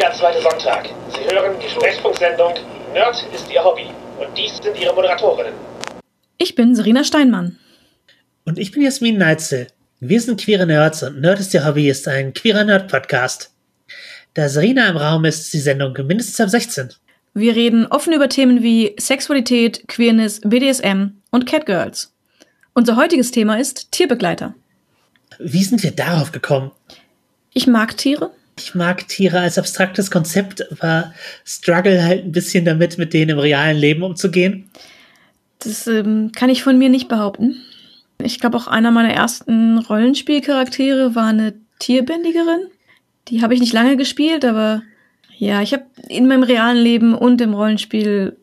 jeder zweite Sonntag. Sie hören die Sprechfunksendung Nerd ist Ihr Hobby. Und dies sind Ihre Moderatorinnen. Ich bin Serena Steinmann. Und ich bin Jasmin Neitzel. Wir sind queere Nerds und Nerd ist Ihr Hobby ist ein queerer Nerd-Podcast. Da Serena im Raum ist, ist die Sendung mindestens ab 16. Wir reden offen über Themen wie Sexualität, Queerness, BDSM und Catgirls. Unser heutiges Thema ist Tierbegleiter. Wie sind wir darauf gekommen? Ich mag Tiere. Ich mag Tiere als abstraktes Konzept, aber struggle halt ein bisschen damit, mit denen im realen Leben umzugehen. Das ähm, kann ich von mir nicht behaupten. Ich glaube, auch einer meiner ersten Rollenspielcharaktere war eine Tierbändigerin. Die habe ich nicht lange gespielt, aber ja, ich habe in meinem realen Leben und im Rollenspiel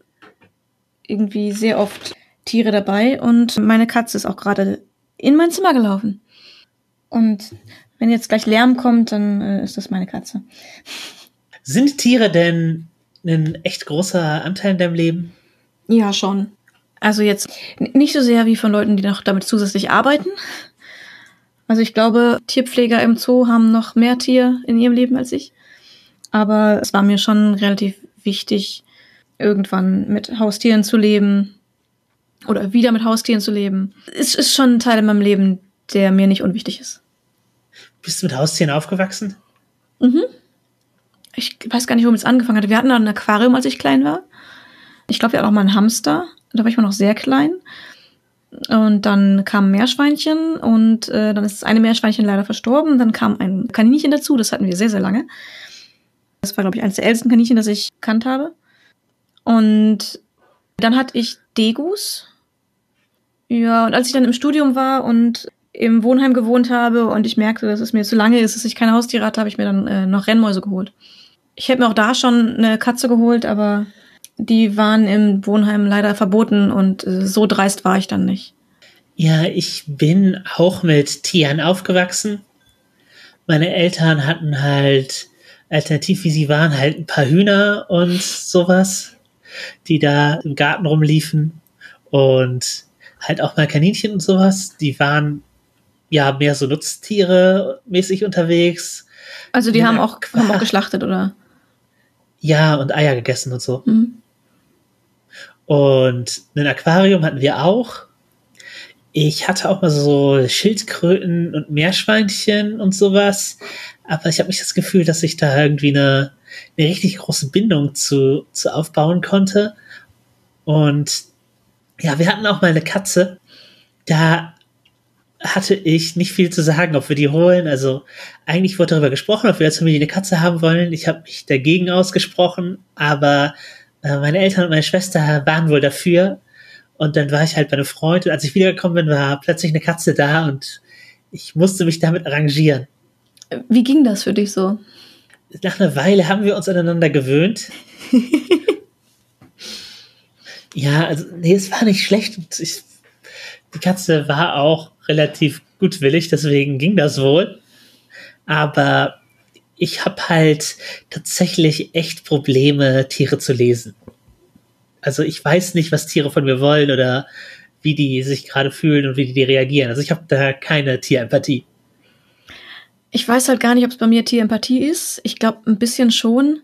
irgendwie sehr oft Tiere dabei und meine Katze ist auch gerade in mein Zimmer gelaufen. Und wenn jetzt gleich Lärm kommt, dann äh, ist das meine Katze. Sind Tiere denn ein echt großer Anteil in deinem Leben? Ja, schon. Also jetzt nicht so sehr wie von Leuten, die noch damit zusätzlich arbeiten. Also ich glaube, Tierpfleger im Zoo haben noch mehr Tier in ihrem Leben als ich. Aber es war mir schon relativ wichtig, irgendwann mit Haustieren zu leben oder wieder mit Haustieren zu leben. Es ist schon ein Teil in meinem Leben, der mir nicht unwichtig ist. Bist du mit Haustieren aufgewachsen? Mhm. Ich weiß gar nicht, womit es angefangen hat. Wir hatten ein Aquarium, als ich klein war. Ich glaube, wir hatten auch mal einen Hamster. Da war ich mal noch sehr klein. Und dann kam ein Meerschweinchen und äh, dann ist das eine Meerschweinchen leider verstorben. Dann kam ein Kaninchen dazu, das hatten wir sehr, sehr lange. Das war, glaube ich, eines der ältesten Kaninchen, das ich kannt habe. Und dann hatte ich Degus. Ja, und als ich dann im Studium war und im Wohnheim gewohnt habe und ich merkte, dass es mir zu lange ist, dass ich keine Haustiere hatte, habe ich mir dann äh, noch Rennmäuse geholt. Ich hätte mir auch da schon eine Katze geholt, aber die waren im Wohnheim leider verboten und äh, so dreist war ich dann nicht. Ja, ich bin auch mit Tieren aufgewachsen. Meine Eltern hatten halt, alternativ wie sie waren, halt ein paar Hühner und sowas, die da im Garten rumliefen. Und halt auch mal Kaninchen und sowas. Die waren ja mehr so Nutztiere mäßig unterwegs. Also die haben auch, haben auch geschlachtet, oder? Ja, und Eier gegessen und so. Mhm. Und ein Aquarium hatten wir auch. Ich hatte auch mal so Schildkröten und Meerschweinchen und sowas. Aber ich habe nicht das Gefühl, dass ich da irgendwie eine, eine richtig große Bindung zu, zu aufbauen konnte. Und ja, wir hatten auch mal eine Katze. Da hatte ich nicht viel zu sagen, ob wir die holen. Also eigentlich wurde darüber gesprochen, ob wir als Familie eine Katze haben wollen. Ich habe mich dagegen ausgesprochen, aber äh, meine Eltern und meine Schwester waren wohl dafür. Und dann war ich halt bei einem Freund und als ich wiedergekommen bin, war plötzlich eine Katze da und ich musste mich damit arrangieren. Wie ging das für dich so? Nach einer Weile haben wir uns aneinander gewöhnt. ja, also, nee, es war nicht schlecht. Ich, die Katze war auch relativ gutwillig, deswegen ging das wohl. Aber ich habe halt tatsächlich echt Probleme, Tiere zu lesen. Also ich weiß nicht, was Tiere von mir wollen oder wie die sich gerade fühlen und wie die reagieren. Also ich habe da keine Tierempathie. Ich weiß halt gar nicht, ob es bei mir Tierempathie ist. Ich glaube ein bisschen schon.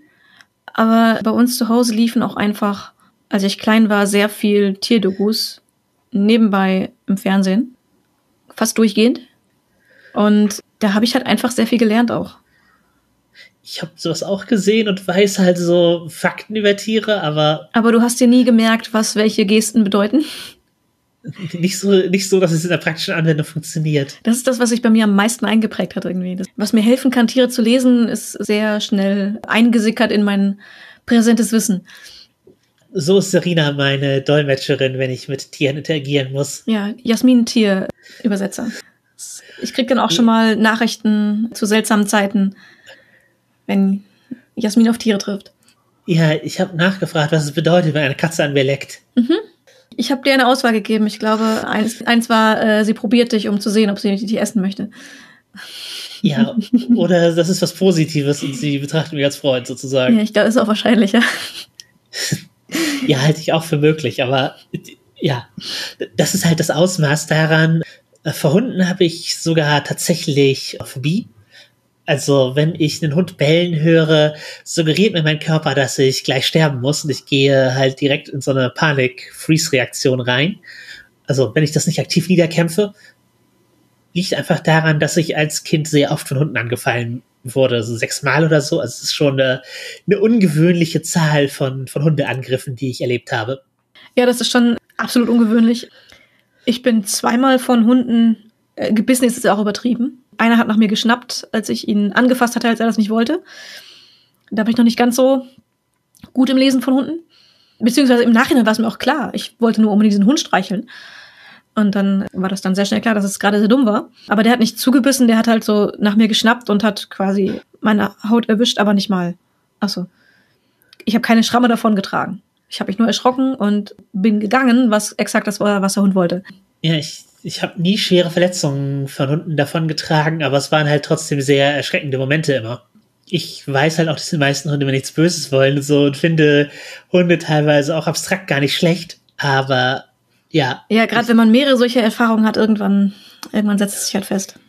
Aber bei uns zu Hause liefen auch einfach, als ich klein war, sehr viel Tierdokus nebenbei im Fernsehen. Fast durchgehend. Und da habe ich halt einfach sehr viel gelernt auch ich habe sowas auch gesehen und weiß halt so Fakten über Tiere, aber. Aber du hast dir nie gemerkt, was welche Gesten bedeuten? Nicht so, nicht so, dass es in der praktischen Anwendung funktioniert. Das ist das, was sich bei mir am meisten eingeprägt hat irgendwie. Das, was mir helfen kann, Tiere zu lesen, ist sehr schnell eingesickert in mein präsentes Wissen. So ist Serena meine Dolmetscherin, wenn ich mit Tieren interagieren muss. Ja, Jasmin Tierübersetzer. Ich krieg dann auch schon mal Nachrichten zu seltsamen Zeiten wenn Jasmin auf Tiere trifft. Ja, ich habe nachgefragt, was es bedeutet, wenn eine Katze an mir leckt. Mhm. Ich habe dir eine Auswahl gegeben. Ich glaube, eins, eins war, äh, sie probiert dich, um zu sehen, ob sie dich essen möchte. Ja, oder das ist was Positives und sie betrachtet mich als Freund sozusagen. Ja, ich glaube, ist auch wahrscheinlicher. ja, halte ich auch für möglich, aber ja, das ist halt das Ausmaß daran. Vor Hunden habe ich sogar tatsächlich Phobie Also, wenn ich einen Hund bellen höre, suggeriert mir mein Körper, dass ich gleich sterben muss und ich gehe halt direkt in so eine Panik-Freeze-Reaktion rein. Also, wenn ich das nicht aktiv niederkämpfe, liegt einfach daran, dass ich als Kind sehr oft von Hunden angefallen wurde, so sechsmal oder so. Also, es ist schon eine, eine ungewöhnliche Zahl von, von Hundeangriffen, die ich erlebt habe. Ja, das ist schon absolut ungewöhnlich. Ich bin zweimal von Hunden äh, gebissen, ist es auch übertrieben. Einer hat nach mir geschnappt, als ich ihn angefasst hatte, als er das nicht wollte. Da bin ich noch nicht ganz so gut im Lesen von Hunden. Beziehungsweise im Nachhinein war es mir auch klar. Ich wollte nur unbedingt diesen Hund streicheln. Und dann war das dann sehr schnell klar, dass es gerade sehr dumm war. Aber der hat nicht zugebissen, der hat halt so nach mir geschnappt und hat quasi meine Haut erwischt, aber nicht mal. Achso. Ich habe keine Schramme davon getragen. Ich habe mich nur erschrocken und bin gegangen, was exakt das war, was der Hund wollte. Ja, ich, ich habe nie schwere Verletzungen von Hunden davon getragen, aber es waren halt trotzdem sehr erschreckende Momente immer. Ich weiß halt auch, dass die meisten Hunde mir nichts Böses wollen und so und finde Hunde teilweise auch abstrakt gar nicht schlecht, aber ja. Ja, gerade wenn man mehrere solche Erfahrungen hat, irgendwann, irgendwann setzt es sich halt fest.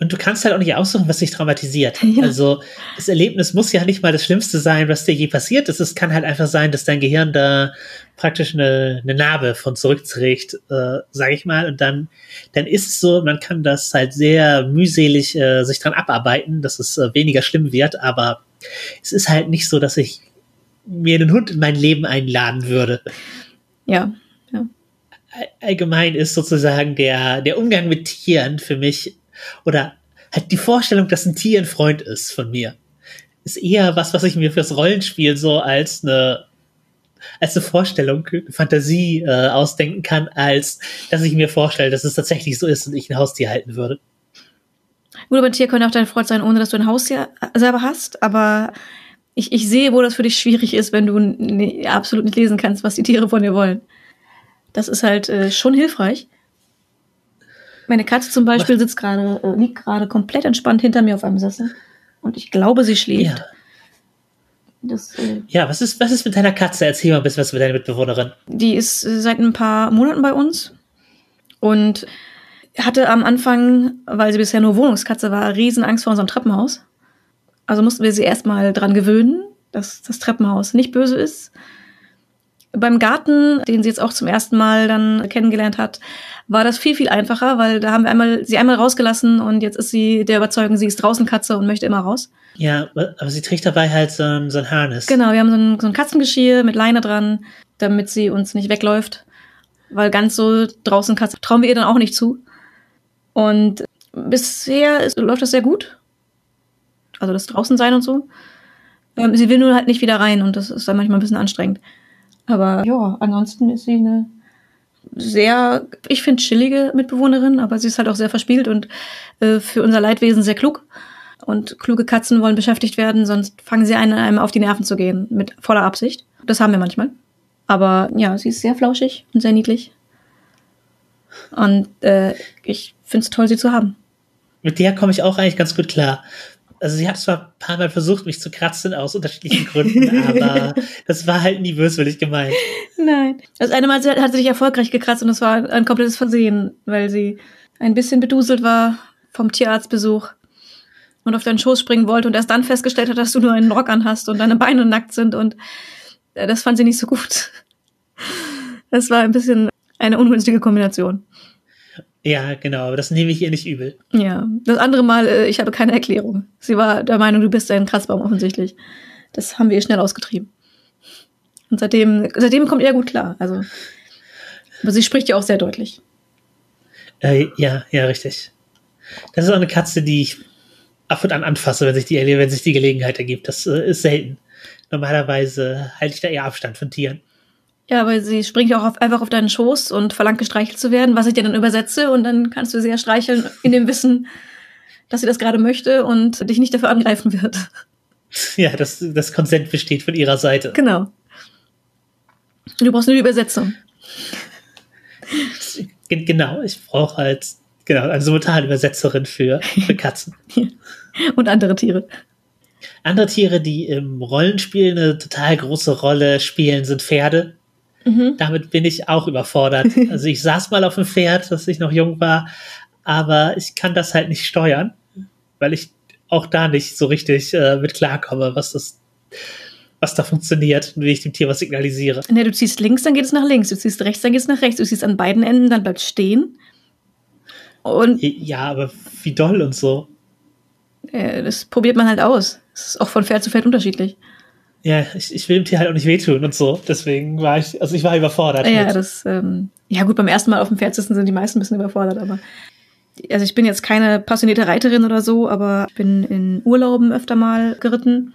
Und du kannst halt auch nicht aussuchen, was dich traumatisiert. Ja. Also das Erlebnis muss ja nicht mal das Schlimmste sein, was dir je passiert ist. Es kann halt einfach sein, dass dein Gehirn da praktisch eine, eine Narbe von zurückträgt, äh, sage ich mal. Und dann, dann ist es so, man kann das halt sehr mühselig äh, sich dran abarbeiten, dass es äh, weniger schlimm wird. Aber es ist halt nicht so, dass ich mir einen Hund in mein Leben einladen würde. Ja, ja. Allgemein ist sozusagen der, der Umgang mit Tieren für mich oder halt die Vorstellung, dass ein Tier ein Freund ist von mir, ist eher was, was ich mir fürs Rollenspiel so als eine als eine Vorstellung, eine Fantasie äh, ausdenken kann, als dass ich mir vorstelle, dass es tatsächlich so ist und ich ein Haustier halten würde. Gut, aber ein Tier könnte auch dein Freund sein, ohne dass du ein Haustier selber hast, aber ich, ich sehe, wo das für dich schwierig ist, wenn du absolut nicht lesen kannst, was die Tiere von dir wollen. Das ist halt äh, schon hilfreich. Meine Katze zum Beispiel sitzt gerade, äh, liegt gerade komplett entspannt hinter mir auf einem Sessel. Und ich glaube, sie schläft. Ja. Das, äh, ja, was ist, was ist mit deiner Katze? Erzähl mal ein bisschen was mit deiner Mitbewohnerin. Die ist äh, seit ein paar Monaten bei uns und hatte am Anfang, weil sie bisher nur Wohnungskatze war, riesen Angst vor unserem Treppenhaus. Also mussten wir sie erstmal dran gewöhnen, dass das Treppenhaus nicht böse ist. Beim Garten, den sie jetzt auch zum ersten Mal dann kennengelernt hat, war das viel, viel einfacher, weil da haben wir einmal, sie einmal rausgelassen und jetzt ist sie der Überzeugung, sie ist draußen Katze und möchte immer raus. Ja, aber sie trägt dabei halt so ein, so ein Harness. Genau, wir haben so ein, so ein Katzengeschirr mit Leine dran, damit sie uns nicht wegläuft. Weil ganz so draußen Katze trauen wir ihr dann auch nicht zu. Und bisher ist, läuft das sehr gut. Also das draußen sein und so. Ähm, sie will nur halt nicht wieder rein und das ist dann manchmal ein bisschen anstrengend. Aber ja, ansonsten ist sie eine sehr, ich finde, chillige Mitbewohnerin, aber sie ist halt auch sehr verspielt und äh, für unser Leidwesen sehr klug. Und kluge Katzen wollen beschäftigt werden, sonst fangen sie einen, einem auf die Nerven zu gehen, mit voller Absicht. Das haben wir manchmal. Aber ja, sie ist sehr flauschig und sehr niedlich. Und äh, ich finde es toll, sie zu haben. Mit der komme ich auch eigentlich ganz gut klar also sie hat zwar ein paar Mal versucht, mich zu kratzen aus unterschiedlichen Gründen, aber das war halt nie böswillig gemeint. Nein. Das eine Mal hat sie dich erfolgreich gekratzt und das war ein komplettes Versehen, weil sie ein bisschen beduselt war vom Tierarztbesuch und auf deinen Schoß springen wollte und erst dann festgestellt hat, dass du nur einen Rock anhast und deine Beine nackt sind und äh, das fand sie nicht so gut. Das war ein bisschen eine ungünstige Kombination. Ja, genau, aber das nehme ich ihr nicht übel. Ja, das andere Mal, äh, ich habe keine Erklärung. Sie war der Meinung, du bist ein Kratzbaum offensichtlich. Das haben wir ihr schnell ausgetrieben. Und seitdem, seitdem kommt er gut klar. Also, aber sie spricht ja auch sehr deutlich. Äh, ja, ja, richtig. Das ist auch eine Katze, die ich ab und an anfasse, wenn sich die, wenn sich die Gelegenheit ergibt. Das äh, ist selten. Normalerweise halte ich da eher Abstand von Tieren. Ja, weil sie springt ja auch auf, einfach auf deinen Schoß und verlangt gestreichelt zu werden, was ich dir dann übersetze und dann kannst du sie ja streicheln in dem Wissen, dass sie das gerade möchte und dich nicht dafür angreifen wird. Ja, das, das Konsent besteht von ihrer Seite. Genau. Du brauchst nur die Übersetzung. Genau, ich brauche halt genau eine Simultanübersetzerin für, für Katzen. und andere Tiere. Andere Tiere, die im Rollenspiel eine total große Rolle spielen, sind Pferde. Mhm. Damit bin ich auch überfordert. Also ich saß mal auf dem Pferd, als ich noch jung war, aber ich kann das halt nicht steuern, weil ich auch da nicht so richtig äh, mit klarkomme, was das, was da funktioniert und wie ich dem Tier was signalisiere. Ne, du ziehst links, dann geht es nach links. Du ziehst rechts, dann geht es nach rechts. Du ziehst an beiden Enden, dann bleibt stehen. Und Ja, aber wie doll und so. äh, das probiert man halt aus. Das ist auch von Pferd zu Pferd unterschiedlich. Ja, ich, ich will dem Tier halt auch nicht wehtun und so. Deswegen war ich, also ich war überfordert. Ja, mit. das, ähm, ja gut, beim ersten Mal auf dem Pferd sitzen sind die meisten ein bisschen überfordert, aber also ich bin jetzt keine passionierte Reiterin oder so, aber ich bin in Urlauben öfter mal geritten.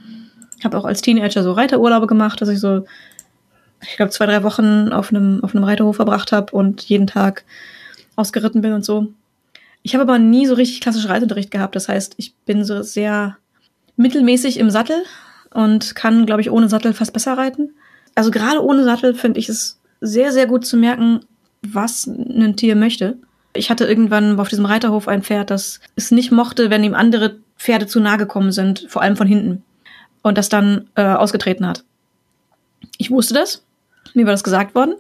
Habe auch als Teenager so Reiterurlaube gemacht, dass ich so, ich glaube, zwei, drei Wochen auf einem, auf einem Reiterhof verbracht habe und jeden Tag ausgeritten bin und so. Ich habe aber nie so richtig klassischen Reitunterricht gehabt. Das heißt, ich bin so sehr mittelmäßig im Sattel und kann, glaube ich, ohne Sattel fast besser reiten. Also gerade ohne Sattel finde ich es sehr, sehr gut zu merken, was ein Tier möchte. Ich hatte irgendwann auf diesem Reiterhof ein Pferd, das es nicht mochte, wenn ihm andere Pferde zu nahe gekommen sind, vor allem von hinten. Und das dann äh, ausgetreten hat. Ich wusste das. Mir war das gesagt worden.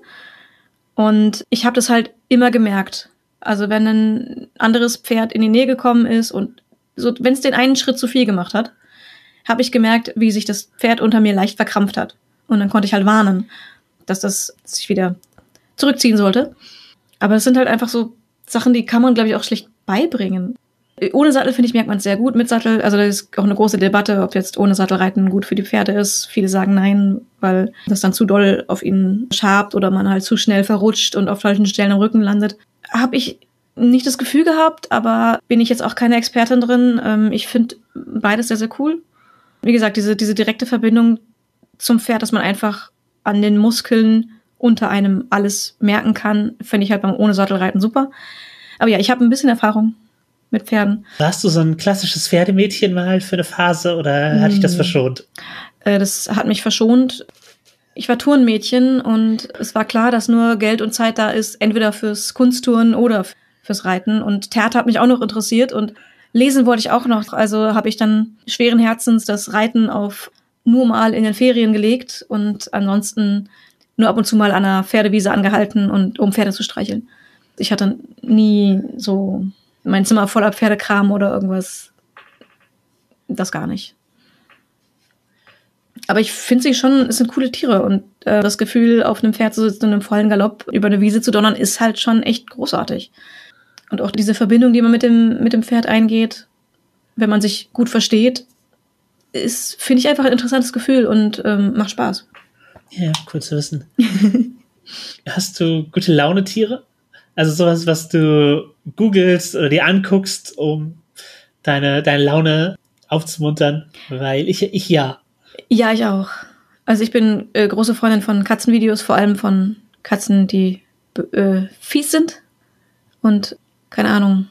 Und ich habe das halt immer gemerkt. Also wenn ein anderes Pferd in die Nähe gekommen ist und so, wenn es den einen Schritt zu viel gemacht hat, habe ich gemerkt, wie sich das Pferd unter mir leicht verkrampft hat. Und dann konnte ich halt warnen, dass das sich wieder zurückziehen sollte. Aber es sind halt einfach so Sachen, die kann man, glaube ich, auch schlicht beibringen. Ohne Sattel, finde ich, merkt man es sehr gut. Mit Sattel, also da ist auch eine große Debatte, ob jetzt ohne Sattelreiten gut für die Pferde ist. Viele sagen nein, weil das dann zu doll auf ihnen schabt oder man halt zu schnell verrutscht und auf falschen Stellen am Rücken landet. Habe ich nicht das Gefühl gehabt, aber bin ich jetzt auch keine Expertin drin. Ähm, ich finde beides sehr, sehr cool. Wie gesagt, diese, diese direkte Verbindung zum Pferd, dass man einfach an den Muskeln unter einem alles merken kann, finde ich halt beim ohne Sattelreiten super. Aber ja, ich habe ein bisschen Erfahrung mit Pferden. Warst du so ein klassisches Pferdemädchen mal für eine Phase oder hatte ich das Hm. verschont? Äh, das hat mich verschont. Ich war Turnmädchen und es war klar, dass nur Geld und Zeit da ist, entweder fürs Kunstturnen oder fürs Reiten. Und Theater hat mich auch noch interessiert und lesen wollte ich auch noch. Also habe ich dann schweren Herzens das Reiten auf nur mal in den Ferien gelegt und ansonsten nur ab und zu mal an einer Pferdewiese angehalten und um Pferde zu streicheln. Ich hatte nie so mein Zimmer voller Pferdekram oder irgendwas. Das gar nicht. Aber ich finde sie schon, es sind coole Tiere und äh, das Gefühl, auf einem Pferd zu sitzen und im vollen Galopp über eine Wiese zu donnern, ist halt schon echt großartig. Und auch diese Verbindung, die man mit dem, mit dem Pferd eingeht, wenn man sich gut versteht, ist, finde ich einfach ein interessantes Gefühl und ähm, macht Spaß. Ja, cool zu wissen. Hast du gute Laune-Tiere? Also sowas, was du googelst oder dir anguckst, um deine, deine Laune aufzumuntern? Weil ich, ich ja. Ja, ich auch. Also ich bin äh, große Freundin von Katzenvideos, vor allem von Katzen, die äh, fies sind und keine Ahnung,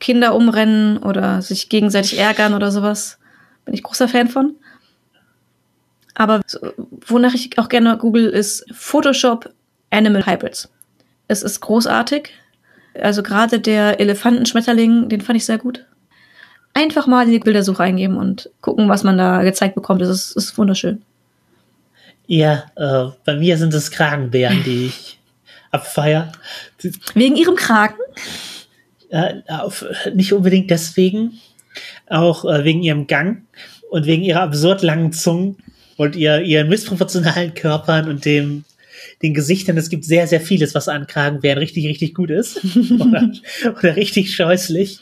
Kinder umrennen oder sich gegenseitig ärgern oder sowas. Bin ich großer Fan von. Aber wonach ich auch gerne google, ist Photoshop Animal Hybrids. Es ist großartig. Also gerade der Elefantenschmetterling, den fand ich sehr gut. Einfach mal in die Bildersuche eingeben und gucken, was man da gezeigt bekommt. Das ist, ist wunderschön. Ja, äh, bei mir sind es Kragenbären, die ich abfeier. Wegen ihrem Kragen? äh, auf, nicht unbedingt deswegen, auch äh, wegen ihrem Gang und wegen ihrer absurd langen Zungen und ihr, ihren missproportionalen Körpern und dem den Gesichtern. Es gibt sehr, sehr vieles, was an Kragenbären richtig, richtig gut ist oder, oder richtig scheußlich.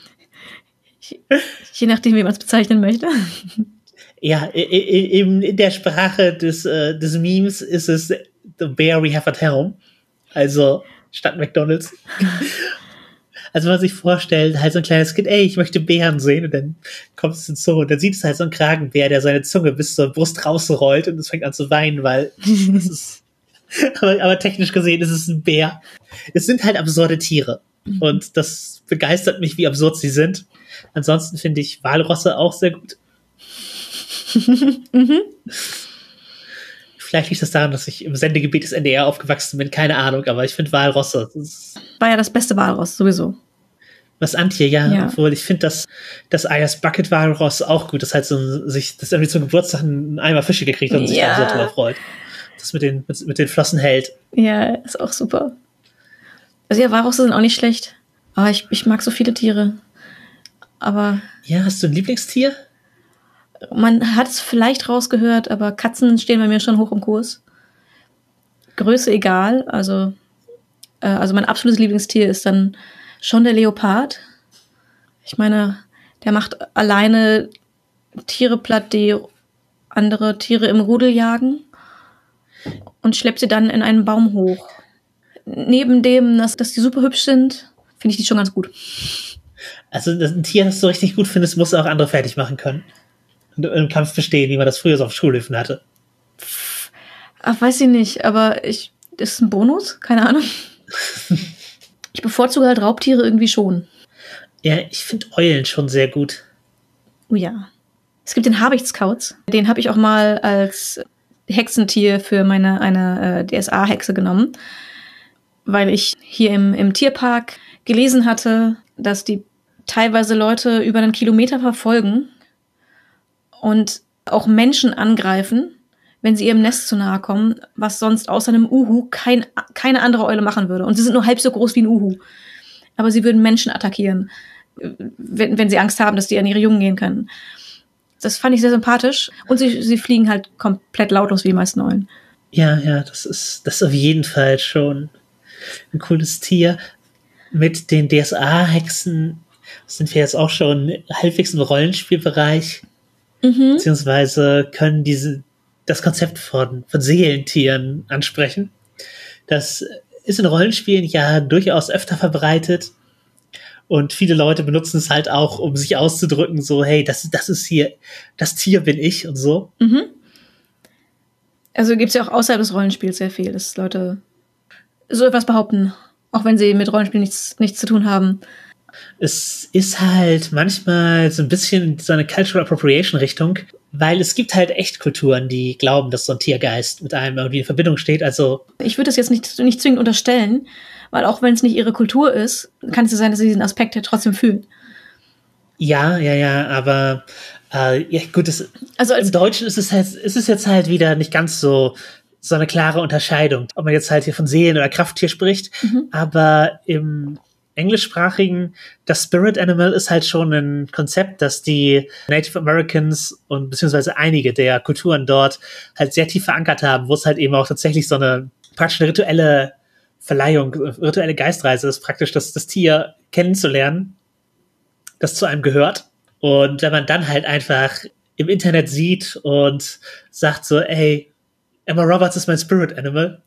Je nachdem, wie man es bezeichnen möchte. Ja, eben in der Sprache des, äh, des Memes ist es The Bear We Have at Home. Also statt McDonalds. Also wenn man sich vorstellt, halt so ein kleines Kind, ey, ich möchte Bären sehen und dann kommt es ins Zoo und dann sieht es halt so ein Kragenbär, der seine Zunge bis zur Brust rausrollt und es fängt an zu weinen, weil das ist, aber, aber technisch gesehen ist es ein Bär. Es sind halt absurde Tiere und das begeistert mich, wie absurd sie sind. Ansonsten finde ich Walrosse auch sehr gut. Vielleicht liegt das daran, dass ich im Sendegebiet des NDR aufgewachsen bin, keine Ahnung, aber ich finde Walrosse, War ja das beste Walross, sowieso. was Antje, ja, Ja. obwohl ich finde das, das Ayers Bucket Walross auch gut, das halt so sich, das irgendwie zum Geburtstag einen Eimer Fische gekriegt hat und sich Ja. dann so drüber freut. Das mit den, mit, mit den Flossen hält. Ja, ist auch super. Also ja, Walrosse sind auch nicht schlecht. Aber ich, ich mag so viele Tiere. Aber Ja, hast du ein Lieblingstier? Man hat es vielleicht rausgehört, aber Katzen stehen bei mir schon hoch im Kurs. Größe egal, also, äh, also mein absolutes Lieblingstier ist dann schon der Leopard. Ich meine, der macht alleine Tiere platt, die andere Tiere im Rudel jagen und schleppt sie dann in einen Baum hoch. Neben dem, dass, dass die super hübsch sind, finde ich die schon ganz gut. Also ein Tier, das du richtig gut findest, muss auch andere fertig machen können. Im Kampf bestehen, wie man das früher so auf Schulhöfen hatte. Ach, weiß ich nicht, aber ich, ist es ein Bonus? Keine Ahnung. Ich bevorzuge halt Raubtiere irgendwie schon. Ja, ich finde Eulen schon sehr gut. Oh ja. Es gibt den Habichtskauz. Den habe ich auch mal als Hexentier für meine eine äh, DSA-Hexe genommen, weil ich hier im, im Tierpark gelesen hatte, dass die teilweise Leute über einen Kilometer verfolgen und auch Menschen angreifen, wenn sie ihrem Nest zu nahe kommen, was sonst außer einem Uhu kein, keine andere Eule machen würde. Und sie sind nur halb so groß wie ein Uhu. Aber sie würden Menschen attackieren, wenn, wenn sie Angst haben, dass die an ihre Jungen gehen können. Das fand ich sehr sympathisch. Und sie, sie fliegen halt komplett lautlos wie die meisten Eulen. Ja, ja, das ist, das ist auf jeden Fall schon ein cooles Tier. Mit den DSA-Hexen sind wir jetzt auch schon halbwegs im Rollenspielbereich, Mhm. beziehungsweise können diese, das Konzept von, von Seelentieren ansprechen. Das ist in Rollenspielen ja durchaus öfter verbreitet. Und viele Leute benutzen es halt auch, um sich auszudrücken, so, hey, das, das ist hier, das Tier bin ich und so. Mhm. Also gibt's ja auch außerhalb des Rollenspiels sehr viel, dass Leute so etwas behaupten, auch wenn sie mit Rollenspiel nichts, nichts zu tun haben. Es ist halt manchmal so ein bisschen so eine Cultural Appropriation Richtung, weil es gibt halt echt Kulturen, die glauben, dass so ein Tiergeist mit einem irgendwie in Verbindung steht. Also Ich würde das jetzt nicht, nicht zwingend unterstellen, weil auch wenn es nicht ihre Kultur ist, kann es ja sein, dass sie diesen Aspekt ja trotzdem fühlen. ja, ja, ja, aber äh, ja gut, es, Also als im Deutschen ist es halt, ist es jetzt halt wieder nicht ganz so so eine klare Unterscheidung, ob man jetzt halt hier von Seelen oder Krafttier spricht, aber im englischsprachigen, das Spirit Animal ist halt schon ein Konzept, das die Native Americans und beziehungsweise einige der Kulturen dort halt sehr tief verankert haben, wo es halt eben auch tatsächlich so eine praktisch eine rituelle Verleihung, rituelle Geistreise ist, praktisch das, das Tier kennenzulernen, das zu einem gehört. Und wenn man dann halt einfach im Internet sieht und sagt so, ey, Emma Roberts ist mein Spirit Animal.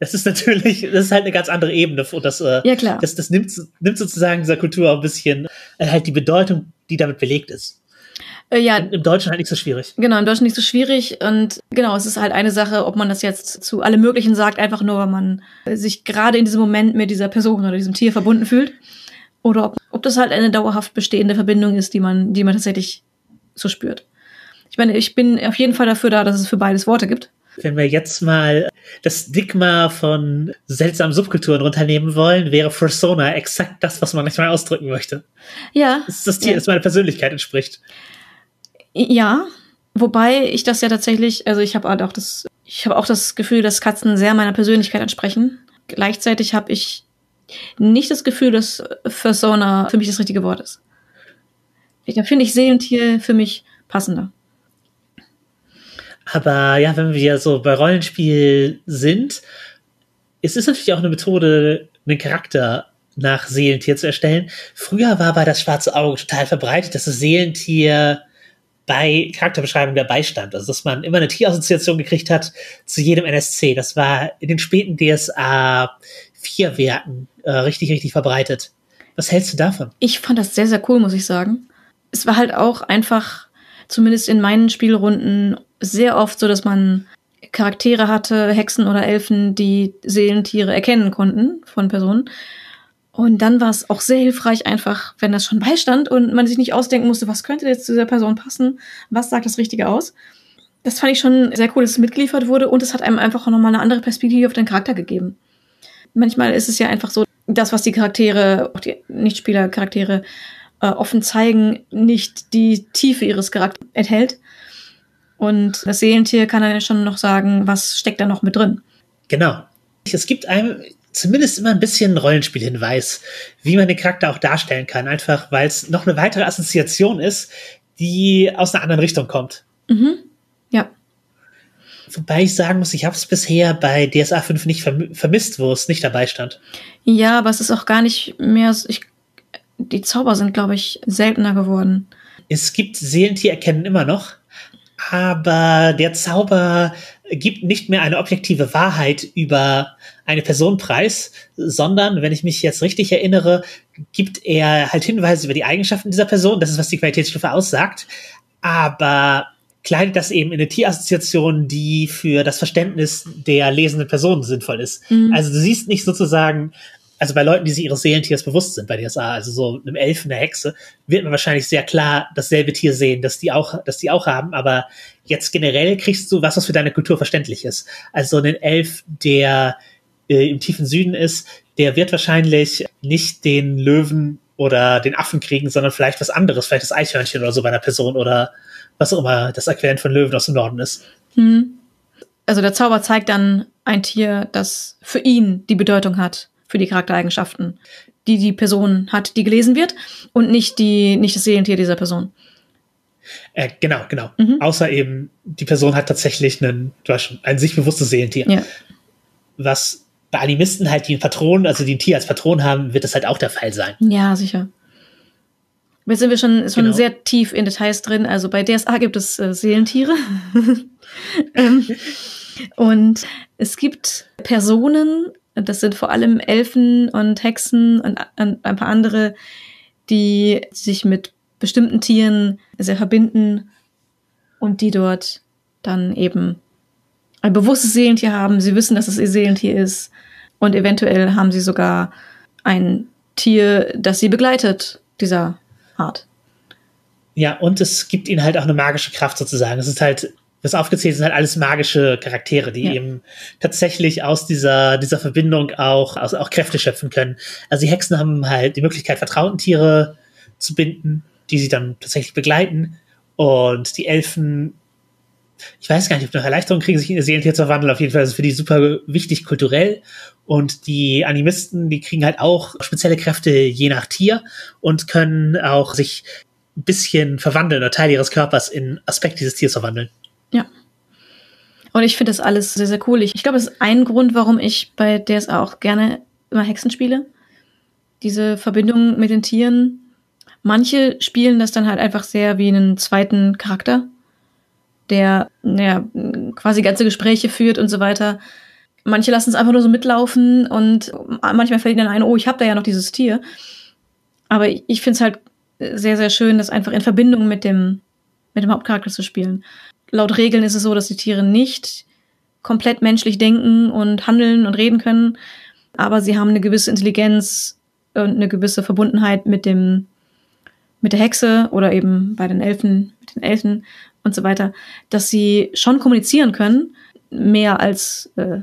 Das ist natürlich, das ist halt eine ganz andere Ebene und das, äh, Ja, klar. das, das nimmt, nimmt sozusagen dieser Kultur auch ein bisschen äh, halt die Bedeutung, die damit belegt ist. äh, ja, Im Deutschen halt nicht so schwierig. Genau, in Deutschland nicht so schwierig. Und genau, es ist halt eine Sache, ob man das jetzt zu allem Möglichen sagt, einfach nur, weil man sich gerade in diesem Moment mit dieser Person oder diesem Tier verbunden fühlt. Oder ob, ob das halt eine dauerhaft bestehende Verbindung ist, die man, die man tatsächlich so spürt. Ich meine, ich bin auf jeden Fall dafür da, dass es für beides Worte gibt. Wenn wir jetzt mal das Stigma von seltsamen Subkulturen runternehmen wollen, wäre Persona exakt das, was man manchmal ausdrücken möchte. Ja. Das ist das Tier, Ja. das meiner Persönlichkeit entspricht. Ja, wobei ich das ja tatsächlich, also ich habe halt auch das, ich habe auch das Gefühl, dass Katzen sehr meiner Persönlichkeit entsprechen. Gleichzeitig habe ich nicht das Gefühl, dass Persona für mich das richtige Wort ist. Da finde ich Seelentier für mich passender. Aber ja, wenn wir so bei Rollenspiel sind, es ist natürlich auch eine Methode, einen Charakter nach Seelentier zu erstellen. Früher war bei das schwarze Auge total verbreitet, dass das Seelentier bei Charakterbeschreibung dabei stand. Also, dass man immer eine Tierassoziation gekriegt hat zu jedem NSC. Das war in den späten DSA 4 Werken äh, richtig, richtig verbreitet. Was hältst du davon? Ich fand das sehr, sehr cool, muss ich sagen. Es war halt auch einfach, zumindest in meinen Spielrunden, sehr oft so, dass man Charaktere hatte, Hexen oder Elfen, die Seelentiere erkennen konnten von Personen. Und dann war es auch sehr hilfreich, einfach, wenn das schon beistand und man sich nicht ausdenken musste, was könnte jetzt zu dieser Person passen, was sagt das Richtige aus. Das fand ich schon sehr cool, dass es mitgeliefert wurde und es hat einem einfach auch nochmal eine andere Perspektive auf den Charakter gegeben. Manchmal ist es ja einfach so, das, was die Charaktere, auch die Nichtspieler-Charaktere äh, offen zeigen, nicht die Tiefe ihres Charakters enthält. Und das Seelentier kann dann ja schon noch sagen, was steckt da noch mit drin. Genau. Es gibt einem zumindest immer ein bisschen Rollenspielhinweis, wie man den Charakter auch darstellen kann. Einfach, weil es noch eine weitere Assoziation ist, die aus einer anderen Richtung kommt. Mhm. Ja. Wobei ich sagen muss, ich habe es bisher bei DSA 5 nicht verm vermisst, wo es nicht dabei stand. Ja, aber es ist auch gar nicht mehr. Ich, die Zauber sind, glaube ich, seltener geworden. Es gibt Seelentiererkennen immer noch, aber der Zauber gibt nicht mehr eine objektive Wahrheit über eine Person preis, sondern, wenn ich mich jetzt richtig erinnere, gibt er halt Hinweise über die Eigenschaften dieser Person. Das ist, was die Qualitätsstufe aussagt. Aber kleidet das eben in eine Tierassoziation, die für das Verständnis der lesenden Person sinnvoll ist. Mhm. Also du siehst nicht sozusagen, also bei Leuten, die sich ihres Seelentiers bewusst sind bei DSA, also so einem Elfen, einer Hexe, wird man wahrscheinlich sehr klar dasselbe Tier sehen, dass die auch, dass die auch haben, aber jetzt generell kriegst du was, was für deine Kultur verständlich ist. Also ein Elf, der äh, im tiefen Süden ist, der wird wahrscheinlich nicht den Löwen oder den Affen kriegen, sondern vielleicht was anderes, vielleicht das Eichhörnchen oder so bei einer Person oder was auch immer das Äquivalent von Löwen aus dem Norden ist. Hm. Also der Zauber zeigt dann ein Tier, das für ihn die Bedeutung hat, für die Charaktereigenschaften, die die Person hat, die gelesen wird und nicht die, nicht das Seelentier dieser Person. Äh, genau, genau. Mhm. Außer eben, die Person hat tatsächlich einen, du hast schon, ein sich bewusstes Seelentier. Ja. Was bei Animisten halt, die ein Patron, also die ein Tier als Patron haben, wird das halt auch der Fall sein. Ja, sicher. Jetzt sind wir schon, schon genau. sehr tief in Details drin. Also bei DSA gibt es äh, Seelentiere. ähm, und es gibt Personen, das sind vor allem Elfen und Hexen und, ein paar andere, die sich mit bestimmten Tieren sehr verbinden und die dort dann eben ein bewusstes Seelentier haben. Sie wissen, dass es ihr Seelentier ist und eventuell haben sie sogar ein Tier, das sie begleitet, dieser Art. Ja, und es gibt ihnen halt auch eine magische Kraft sozusagen. Es ist halt, was aufgezählt sind halt alles magische Charaktere, die ja. eben tatsächlich aus dieser, dieser Verbindung auch, aus, auch Kräfte schöpfen können. Also die Hexen haben halt die Möglichkeit, vertrauten Tiere zu binden, die sie dann tatsächlich begleiten. Und die Elfen, ich weiß gar nicht, ob noch Erleichterung kriegen, sich in ihr Seelentier zu verwandeln. Auf jeden Fall ist es für die super wichtig kulturell. Und die Animisten, die kriegen halt auch spezielle Kräfte je nach Tier und können auch sich ein bisschen verwandeln oder Teil ihres Körpers in Aspekt dieses Tiers verwandeln. Ja. Und ich finde das alles sehr, sehr cool. Ich, ich glaube, das ist ein Grund, warum ich bei DSA auch gerne immer Hexen spiele. Diese Verbindung mit den Tieren. Manche spielen das dann halt einfach sehr wie einen zweiten Charakter, der ja, quasi ganze Gespräche führt und so weiter. Manche lassen es einfach nur so mitlaufen und manchmal fällt ihnen ein, oh, ich habe da ja noch dieses Tier. Aber ich finde es halt sehr, sehr schön, das einfach in Verbindung mit dem, mit dem Hauptcharakter zu spielen. Laut Regeln ist es so, dass die Tiere nicht komplett menschlich denken und handeln und reden können, aber sie haben eine gewisse Intelligenz und eine gewisse Verbundenheit mit dem, mit der Hexe oder eben bei den Elfen, mit den Elfen und so weiter, dass sie schon kommunizieren können, mehr als äh,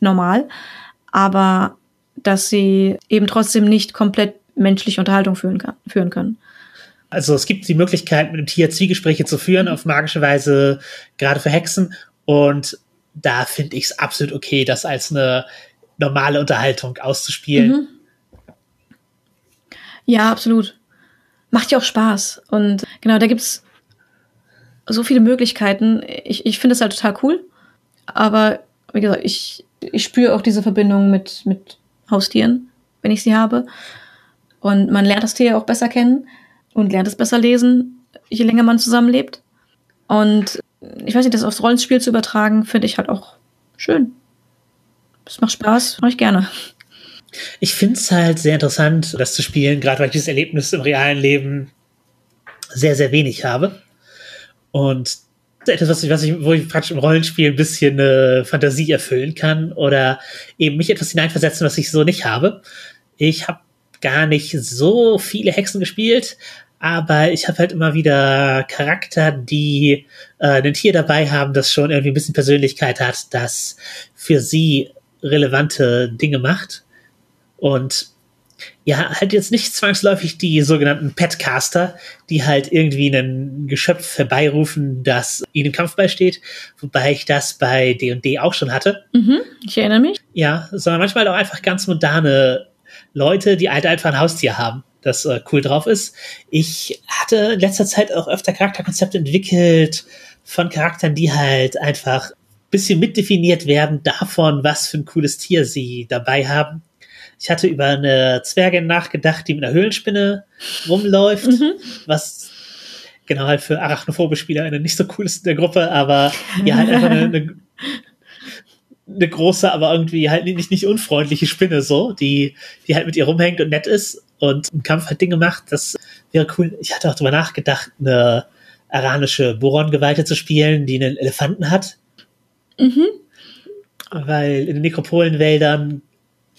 normal, aber dass sie eben trotzdem nicht komplett menschliche Unterhaltung führen, kann, führen können. Also es gibt die Möglichkeit, mit dem Tier Zwiegespräche zu führen, auf magische Weise, gerade für Hexen. Und da finde ich es absolut okay, das als eine normale Unterhaltung auszuspielen. Mhm. Ja, absolut. Macht ja auch Spaß. Und genau, da gibt's so viele Möglichkeiten. Ich, ich finde es halt total cool. Aber wie gesagt, ich ich spüre auch diese Verbindung mit, mit Haustieren, wenn ich sie habe. Und man lernt das Tier auch besser kennen und lernt es besser lesen, je länger man zusammenlebt. Und ich weiß nicht, das aufs Rollenspiel zu übertragen, finde ich halt auch schön. Es macht Spaß, mache ich gerne. Ich finde es halt sehr interessant, das zu spielen, gerade weil ich dieses Erlebnis im realen Leben sehr, sehr wenig habe. Und etwas, was ich, was ich, wo ich praktisch im Rollenspiel ein bisschen äh, Fantasie erfüllen kann oder eben mich etwas hineinversetzen, was ich so nicht habe. Ich habe gar nicht so viele Hexen gespielt, aber ich habe halt immer wieder Charakter, die äh, ein Tier dabei haben, das schon irgendwie ein bisschen Persönlichkeit hat, das für sie relevante Dinge macht. Und ja, halt jetzt nicht zwangsläufig die sogenannten Petcaster, die halt irgendwie ein Geschöpf herbeirufen, das ihnen im Kampf beisteht, wobei ich das bei D&D auch schon hatte. Mhm, ich erinnere mich. Ja, sondern manchmal auch einfach ganz moderne Leute, die halt einfach ein Haustier haben, das äh, cool drauf ist. Ich hatte in letzter Zeit auch öfter Charakterkonzepte entwickelt von Charakteren, die halt einfach bisschen mitdefiniert werden davon, was für ein cooles Tier sie dabei haben. Ich hatte über eine Zwergin nachgedacht, die mit einer Höhlenspinne rumläuft, mhm. was genau halt für arachnophobe Spieler eine nicht so cool ist in der Gruppe, aber ja, halt einfach eine, eine, eine große, aber irgendwie halt nicht, nicht unfreundliche Spinne so, die, die halt mit ihr rumhängt und nett ist und im Kampf halt Dinge macht. Das wäre cool. Ich hatte auch drüber nachgedacht, eine aranische Boron-Geweihte zu spielen, die einen Elefanten hat. Mhm. Weil in den Nekropolenwäldern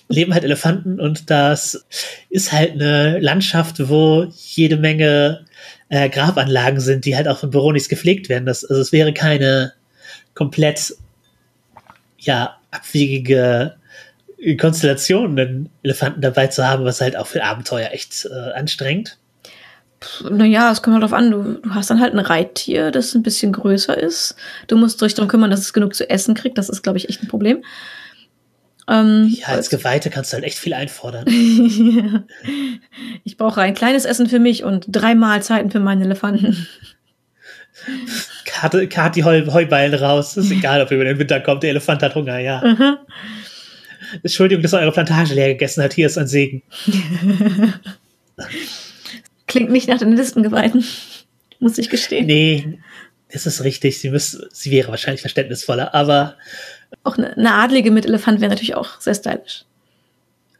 leben halt Elefanten und das ist halt eine Landschaft, wo jede Menge äh, Grabanlagen sind, die halt auch von Boronis gepflegt werden. Das, also es wäre keine komplett ja abwegige Konstellation, einen Elefanten dabei zu haben, was halt auch für Abenteuer echt äh, anstrengend. Naja, es kommt halt drauf an. Du, du hast dann halt ein Reittier, das ein bisschen größer ist. Du musst dich darum kümmern, dass es genug zu essen kriegt. Das ist, glaube ich, echt ein Problem. Ähm, ja, als Geweihte kannst du halt echt viel einfordern. Ich brauche ein kleines Essen für mich und drei Mahlzeiten für meinen Elefanten. Karte, Karte die Heu, Heuballen raus. Ist egal, ob über den Winter kommt. Der Elefant hat Hunger, ja. Mhm. Entschuldigung, dass eure Plantage leer gegessen hat. Hier ist ein Segen. Klingt nicht nach den Listengeweihten. Muss ich gestehen. Nee, das ist richtig. Sie, müsste, sie wäre wahrscheinlich verständnisvoller, aber auch eine, eine Adlige mit Elefant wäre natürlich auch sehr stylisch.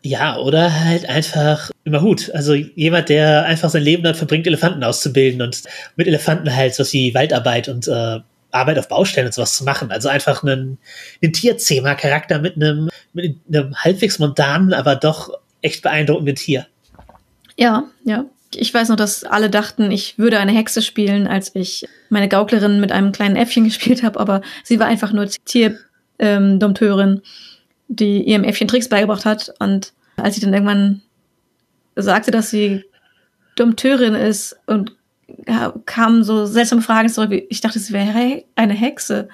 Ja, oder halt einfach immer Hut. Also jemand, der einfach sein Leben dann verbringt, Elefanten auszubilden und mit Elefanten halt so wie Waldarbeit und äh, Arbeit auf Baustellen und sowas zu machen. Also einfach einen, einen Tierzähmer-Charakter mit einem, mit einem halbwegs mondanen, aber doch echt beeindruckenden Tier. Ja, ja. Ich weiß noch, dass alle dachten, ich würde eine Hexe spielen, als ich meine Gauklerin mit einem kleinen Äffchen gespielt habe, aber sie war einfach nur Tier ähm, die ihrem Äffchen Tricks beigebracht hat. Und als sie dann irgendwann sagte, dass sie Dompteurin ist und kamen so seltsame Fragen zurück. Ich dachte, sie wäre eine Hexe.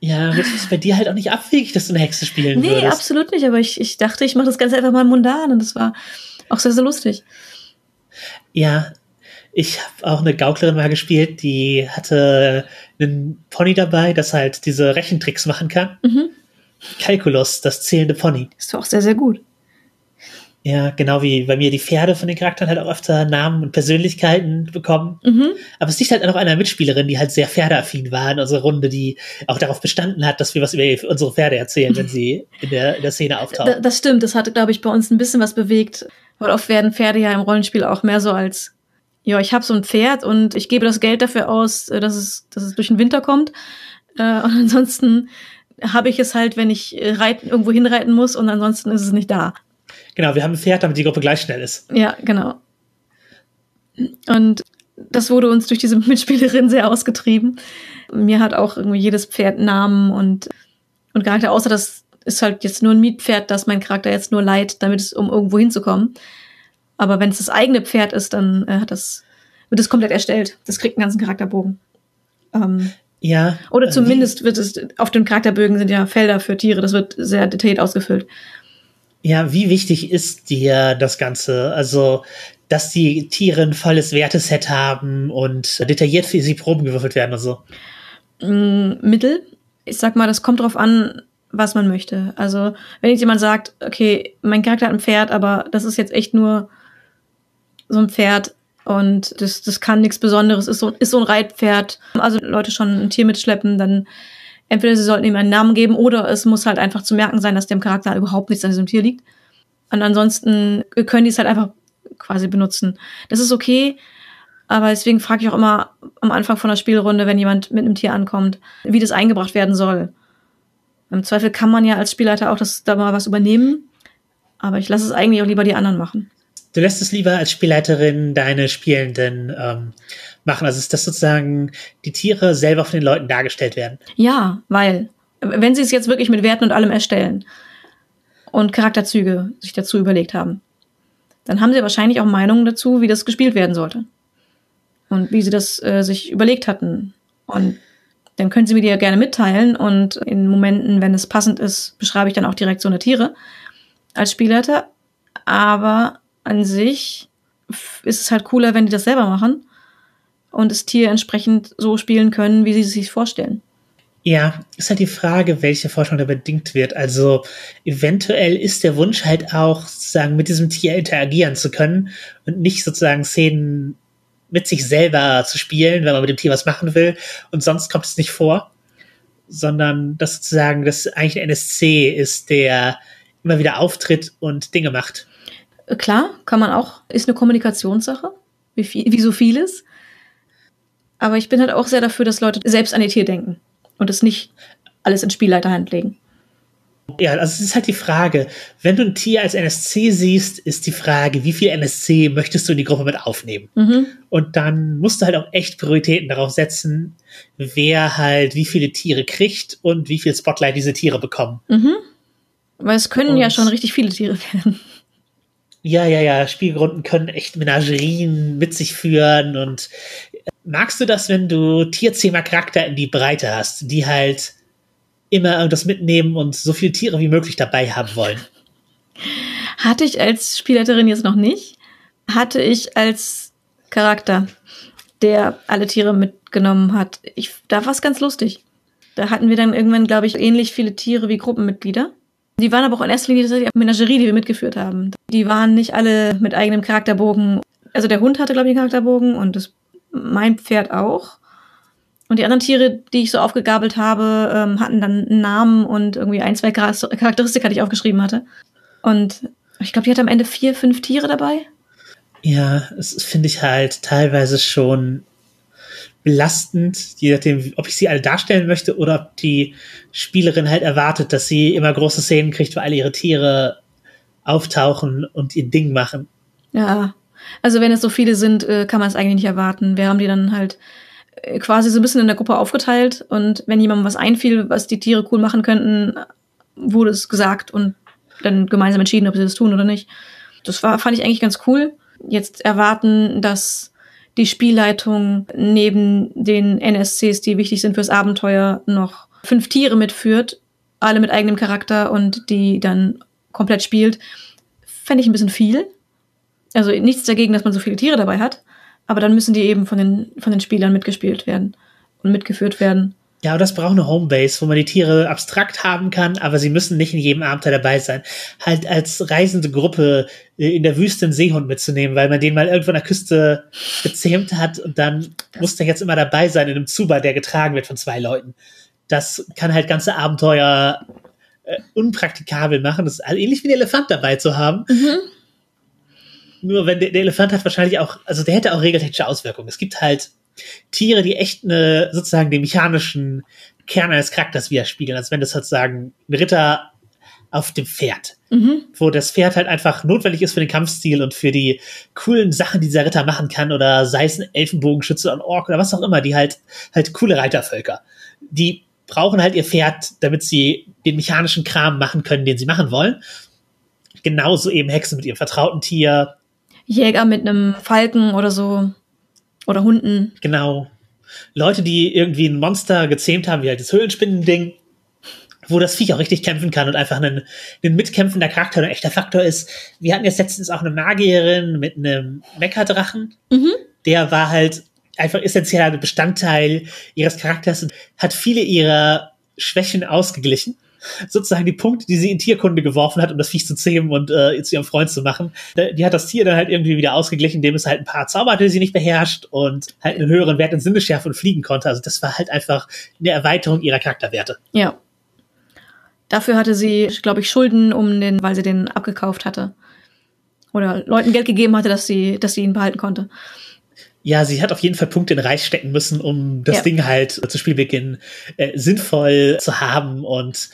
Ja, das ist bei dir halt auch nicht abwegig, dass du eine Hexe spielen nee, würdest. Nee, absolut nicht. Aber ich, ich dachte, ich mache das Ganze einfach mal mundan und das war auch sehr, sehr lustig. Ja, ich habe auch eine Gauklerin mal gespielt, die hatte einen Pony dabei, das halt diese Rechentricks machen kann. Mhm. Calculus, das zählende Pony. Ist doch auch sehr, sehr gut. Ja, genau wie bei mir die Pferde von den Charakteren halt auch öfter Namen und Persönlichkeiten bekommen. Mhm. Aber es liegt halt noch einer Mitspielerin, die halt sehr pferdeaffin war in unserer Runde, die auch darauf bestanden hat, dass wir was über unsere Pferde erzählen, wenn sie in der, in der Szene auftauchen. Das stimmt, das hat, glaube ich, bei uns ein bisschen was bewegt. Weil oft werden Pferde ja im Rollenspiel auch mehr so als ja, ich habe so ein Pferd und ich gebe das Geld dafür aus, äh, dass es, dass es durch den Winter kommt. Äh, und ansonsten habe ich es halt, wenn ich reiten, irgendwo hinreiten muss und ansonsten ist es nicht da. Genau, wir haben ein Pferd, damit die Gruppe gleich schnell ist. Ja, genau. Und das wurde uns durch diese Mitspielerin sehr ausgetrieben. Mir hat auch irgendwie jedes Pferd Namen und, und Charakter, außer das ist halt jetzt nur ein Mietpferd, das mein Charakter jetzt nur leiht, damit es, um irgendwo hinzukommen. Aber wenn es das eigene Pferd ist, dann äh, hat das, wird es komplett erstellt. Das kriegt einen ganzen Charakterbogen. Ähm, ja. Oder äh, zumindest wird es, auf den Charakterbögen sind ja Felder für Tiere, das wird sehr detailliert ausgefüllt. Ja, wie wichtig ist dir das Ganze? Also, dass die Tiere ein volles Werteset haben und detailliert für sie Proben gewürfelt werden und so? Mm, Mittel. Ich sag mal, das kommt drauf an, was man möchte. Also, wenn jetzt jemand sagt, okay, mein Charakter hat ein Pferd, aber das ist jetzt echt nur so ein Pferd und das, das kann nichts Besonderes, ist so, ist so ein Reitpferd. Also Leute schon ein Tier mitschleppen, dann entweder sie sollten ihm einen Namen geben oder es muss halt einfach zu merken sein, dass dem Charakter überhaupt nichts an diesem Tier liegt. Und ansonsten können die es halt einfach quasi benutzen. Das ist okay, aber deswegen frage ich auch immer am Anfang von der Spielrunde, wenn jemand mit einem Tier ankommt, wie das eingebracht werden soll. Im Zweifel kann man ja als Spielleiter auch das da mal was übernehmen, aber ich lasse es eigentlich auch lieber die anderen machen du lässt es lieber als Spielleiterin deine Spielenden ähm, machen. Also ist das sozusagen die Tiere selber von den Leuten dargestellt werden. Ja, weil wenn sie es jetzt wirklich mit Werten und allem erstellen und Charakterzüge sich dazu überlegt haben, dann haben sie wahrscheinlich auch Meinungen dazu, wie das gespielt werden sollte. Und wie sie das äh, sich überlegt hatten. Und dann können Sie mir die ja gerne mitteilen und in Momenten, wenn es passend ist, beschreibe ich dann auch direkt so eine Tiere als Spielleiter. Aber an sich ist es halt cooler, wenn die das selber machen und das Tier entsprechend so spielen können, wie sie es sich vorstellen. Ja, ist halt die Frage, welche Forschung da bedingt wird. Also eventuell ist der Wunsch halt auch, sozusagen mit diesem Tier interagieren zu können und nicht sozusagen Szenen mit sich selber zu spielen, wenn man mit dem Tier was machen will und sonst kommt es nicht vor, sondern dass sozusagen das eigentlich ein NSC ist, der immer wieder auftritt und Dinge macht. Klar, kann man auch, ist eine Kommunikationssache, wie, viel, wie so vieles. Aber ich bin halt auch sehr dafür, dass Leute selbst an ihr Tier denken und es nicht alles in Spielleiterhand legen. Ja, also es ist halt die Frage, wenn du ein Tier als NSC siehst, ist die Frage, wie viel NSC möchtest du in die Gruppe mit aufnehmen? Mhm. Und dann musst du halt auch echt Prioritäten darauf setzen, wer halt wie viele Tiere kriegt und wie viel Spotlight diese Tiere bekommen. Mhm. Weil es können und ja schon richtig viele Tiere werden. Ja, ja, ja, Spielgrunden können echt Menagerien mit sich führen und magst du das, wenn du Tierzähmer Charakter in die Breite hast, die halt immer irgendwas mitnehmen und so viele Tiere wie möglich dabei haben wollen? Hatte ich als Spielleiterin jetzt noch nicht. Hatte ich als Charakter, der alle Tiere mitgenommen hat. Ich, da war es ganz lustig. Da hatten wir dann irgendwann, glaube ich, ähnlich viele Tiere wie Gruppenmitglieder. Die waren aber auch in erster Linie die Menagerie, die wir mitgeführt haben. Die waren nicht alle mit eigenem Charakterbogen. Also der Hund hatte, glaube ich, einen Charakterbogen und das mein Pferd auch. Und die anderen Tiere, die ich so aufgegabelt habe, ähm, hatten dann einen Namen und irgendwie ein, zwei Charakteristika, die ich aufgeschrieben hatte. Und ich glaube, die hatte am Ende vier, fünf Tiere dabei. Ja, das finde ich halt teilweise schon belastend, je nachdem, ob ich sie alle darstellen möchte oder ob die Spielerin halt erwartet, dass sie immer große Szenen kriegt, wo alle ihre Tiere auftauchen und ihr Ding machen. Ja, also wenn es so viele sind, äh, kann man es eigentlich nicht erwarten. Wir haben die dann halt äh, quasi so ein bisschen in der Gruppe aufgeteilt und wenn jemandem was einfiel, was die Tiere cool machen könnten, wurde es gesagt und dann gemeinsam entschieden, ob sie das tun oder nicht. Das war, fand ich eigentlich ganz cool. Jetzt erwarten, dass die Spielleitung neben den NSCs, die wichtig sind fürs Abenteuer, noch fünf Tiere mitführt, alle mit eigenem Charakter und die dann komplett spielt, fände ich ein bisschen viel. Also nichts dagegen, dass man so viele Tiere dabei hat, aber dann müssen die eben von den, von den Spielern mitgespielt werden und mitgeführt werden. Ja, und das braucht eine Homebase, wo man die Tiere abstrakt haben kann, aber sie müssen nicht in jedem Abenteuer dabei sein. Halt als reisende Gruppe äh, in der Wüste einen Seehund mitzunehmen, weil man den mal irgendwo an der Küste gezähmt hat und dann muss der jetzt immer dabei sein in einem Zuber, der getragen wird von zwei Leuten. Das kann halt ganze Abenteuer äh, unpraktikabel machen. Das ist ähnlich wie ein Elefant dabei zu haben. Mhm. Nur wenn der, der Elefant hat wahrscheinlich auch, also der hätte auch regeltechnische Auswirkungen. Es gibt halt Tiere, die echt eine, sozusagen den mechanischen Kern eines Charakters widerspiegeln, als wenn das sozusagen ein Ritter auf dem Pferd, mhm. wo das Pferd halt einfach notwendig ist für den Kampfstil und für die coolen Sachen, die dieser Ritter machen kann, oder sei es ein Elfenbogenschütze, ein Ork oder was auch immer, die halt, halt coole Reitervölker. Die brauchen halt ihr Pferd, damit sie den mechanischen Kram machen können, den sie machen wollen. Genauso eben Hexen mit ihrem vertrauten Tier, Jäger mit einem Falken oder so. Oder Hunden. Genau. Leute, die irgendwie ein Monster gezähmt haben, wie halt das Höhlenspinnen-Ding, wo das Viech auch richtig kämpfen kann und einfach ein, ein mitkämpfender Charakter ein echter Faktor ist. Wir hatten jetzt letztens auch eine Magierin mit einem Meckerdrachen. Mhm. Der war halt einfach essentieller Bestandteil ihres Charakters und hat viele ihrer Schwächen ausgeglichen sozusagen die Punkte, die sie in Tierkunde geworfen hat, um das Viech zu zähmen und äh, zu ihrem Freund zu machen, die hat das Tier dann halt irgendwie wieder ausgeglichen, indem es halt ein paar Zauber hatte, die sie nicht beherrscht und halt einen höheren Wert in Sinneschärfe und fliegen konnte. Also das war halt einfach eine Erweiterung ihrer Charakterwerte. Ja. Dafür hatte sie, glaube ich, Schulden, um den, weil sie den abgekauft hatte. Oder Leuten Geld gegeben hatte, dass sie, dass sie ihn behalten konnte. Ja, sie hat auf jeden Fall Punkte in Reich stecken müssen, um das ja. Ding halt zu Spielbeginn äh, sinnvoll zu haben und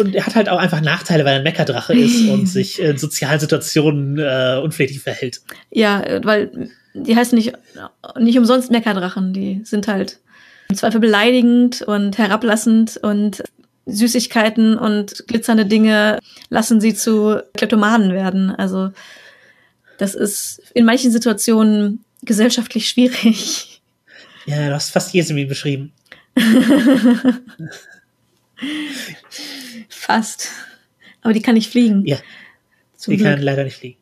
und er hat halt auch einfach Nachteile, weil er ein Meckerdrache ist und sich in sozialen Situationen äh, unpflichtig verhält. Ja, weil die heißen nicht, nicht umsonst Meckerdrachen. Die sind halt im Zweifel beleidigend und herablassend und Süßigkeiten und glitzernde Dinge lassen sie zu Kleptomanen werden. Also das ist in manchen Situationen gesellschaftlich schwierig. Ja, du hast fast Jesemi beschrieben. Fast. Aber die kann nicht fliegen. Ja, Zum die kann Glück. leider nicht fliegen.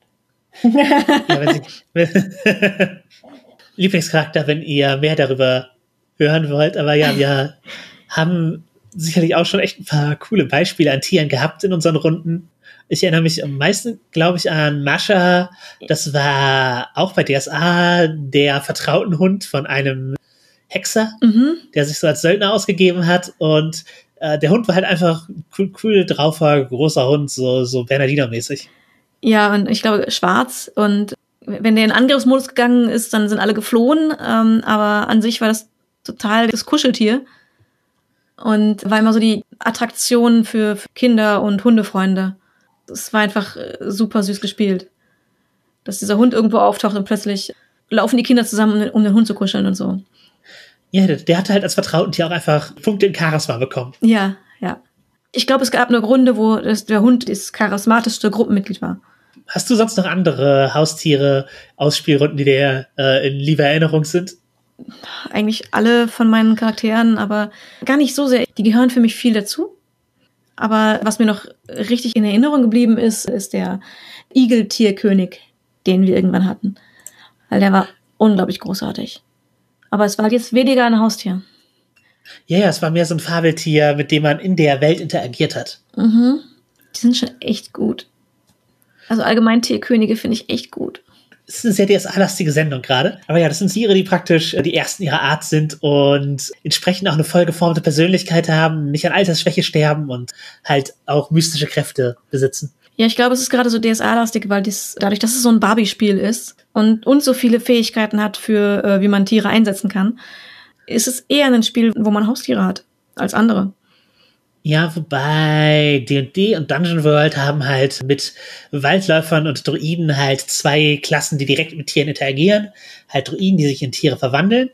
ja, wenn, Lieblingscharakter, wenn ihr mehr darüber hören wollt. Aber ja, wir haben sicherlich auch schon echt ein paar coole Beispiele an Tieren gehabt in unseren Runden. Ich erinnere mich am meisten, glaube ich, an Mascha. Das war auch bei DSA der vertrauten Hund von einem Hexer, Mhm. der sich so als Söldner ausgegeben hat. Und äh, der Hund war halt einfach cool, cool draufer, großer Hund, so, so Bernardiner-mäßig. Ja, und ich glaube, schwarz. Und wenn der in Angriffsmodus gegangen ist, dann sind alle geflohen. Ähm, aber an sich war das total das Kuscheltier. Und war immer so die Attraktion für, für Kinder und Hundefreunde. Es war einfach äh, super süß gespielt. Dass dieser Hund irgendwo auftaucht und plötzlich laufen die Kinder zusammen, um den, um den Hund zu kuscheln und so. Ja, der, hatte halt als vertrauten Tier auch einfach Punkte in Charisma bekommen. Ja, ja. Ich glaube, es gab nur Gründe, wo das, der Hund das charismatischste Gruppenmitglied war. Hast du sonst noch andere Haustiere, Ausspielrunden, die dir äh, in lieber Erinnerung sind? eigentlich alle von meinen Charakteren, aber gar nicht so sehr. Die gehören für mich viel dazu. Aber was mir noch richtig in Erinnerung geblieben ist, ist der Igeltierkönig, den wir irgendwann hatten. Weil der war unglaublich großartig. Aber es war halt jetzt weniger ein Haustier. Ja, ja, es war mehr so ein Fabeltier, mit dem man in der Welt interagiert hat. Mhm. Die sind schon echt gut. Also allgemein Tierkönige finde ich echt gut. Es ist eine sehr DSA-lastige Sendung gerade. Aber ja, das sind Tiere, die praktisch äh, die ersten ihrer Art sind und entsprechend auch eine vollgeformte Persönlichkeit haben, nicht an Altersschwäche sterben und halt auch mystische Kräfte besitzen. Ja, ich glaube, es ist gerade so DSA-lastig, weil dies, dadurch, dass es so ein Barbie-Spiel ist und, und so viele Fähigkeiten hat für, äh, wie man Tiere einsetzen kann, ist es eher ein Spiel, wo man Haustiere hat als andere. Ja, wobei D&D und Dungeon World haben halt mit Waldläufern und Druiden halt zwei Klassen, die direkt mit Tieren interagieren. Halt Druiden, die sich in Tiere verwandeln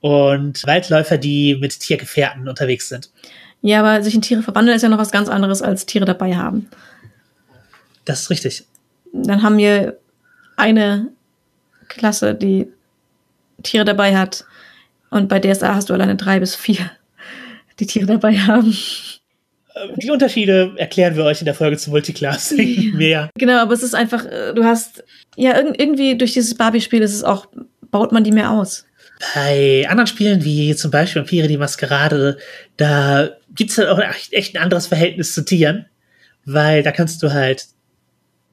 und Waldläufer, die mit Tiergefährten unterwegs sind. Ja, aber sich in Tiere verwandeln ist ja noch was ganz anderes als Tiere dabei haben. Das ist richtig. Dann haben wir eine Klasse, die Tiere dabei hat. Und bei DSA hast du alleine drei bis vier, die Tiere dabei haben. Äh, Die Unterschiede erklären wir euch in der Folge zu Multiclassing Ja. mehr. Genau, aber es ist einfach, äh, du hast, ja, irg- irgendwie durch dieses Barbie-Spiel ist es auch, baut man die mehr aus. Bei anderen Spielen, wie zum Beispiel Vampire die Maskerade, da gibt's halt auch echt, ein anderes Verhältnis zu Tieren, weil da kannst du halt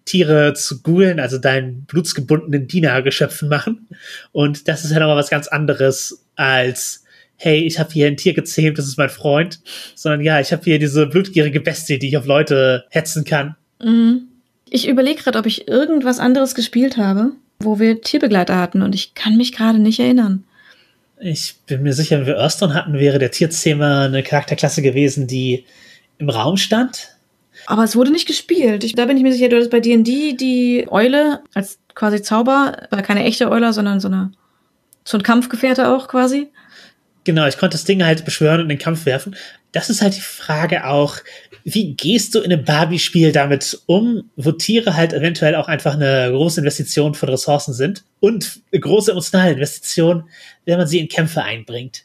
Tiere zu Ghoulen, also deinen blutsgebundenen Dienergeschöpfen machen. Und das ist halt nochmal was ganz anderes als, hey, ich habe hier ein Tier gezähmt, das ist mein Freund. Sondern ja, ich habe hier diese blutgierige Bestie, die ich auf Leute hetzen kann. Mhm. Ich überlege gerade, ob ich irgendwas anderes gespielt habe, wo wir Tierbegleiter hatten und ich kann mich gerade nicht erinnern. Ich bin mir sicher, wenn wir Earthstone hatten, wäre der Tierzähmer eine Charakterklasse gewesen, die im Raum stand. Aber es wurde nicht gespielt. Ich, da bin ich mir sicher, du hattest bei D&D die Eule als quasi Zauber, war keine echte Eule, sondern so eine so ein Kampfgefährte auch quasi. Genau, ich konnte das Ding halt beschwören und in den Kampf werfen. Das ist halt die Frage auch, wie gehst du in einem Barbie-Spiel damit um, wo Tiere halt eventuell auch einfach eine große Investition von Ressourcen sind und eine große emotionale Investition, wenn man sie in Kämpfe einbringt.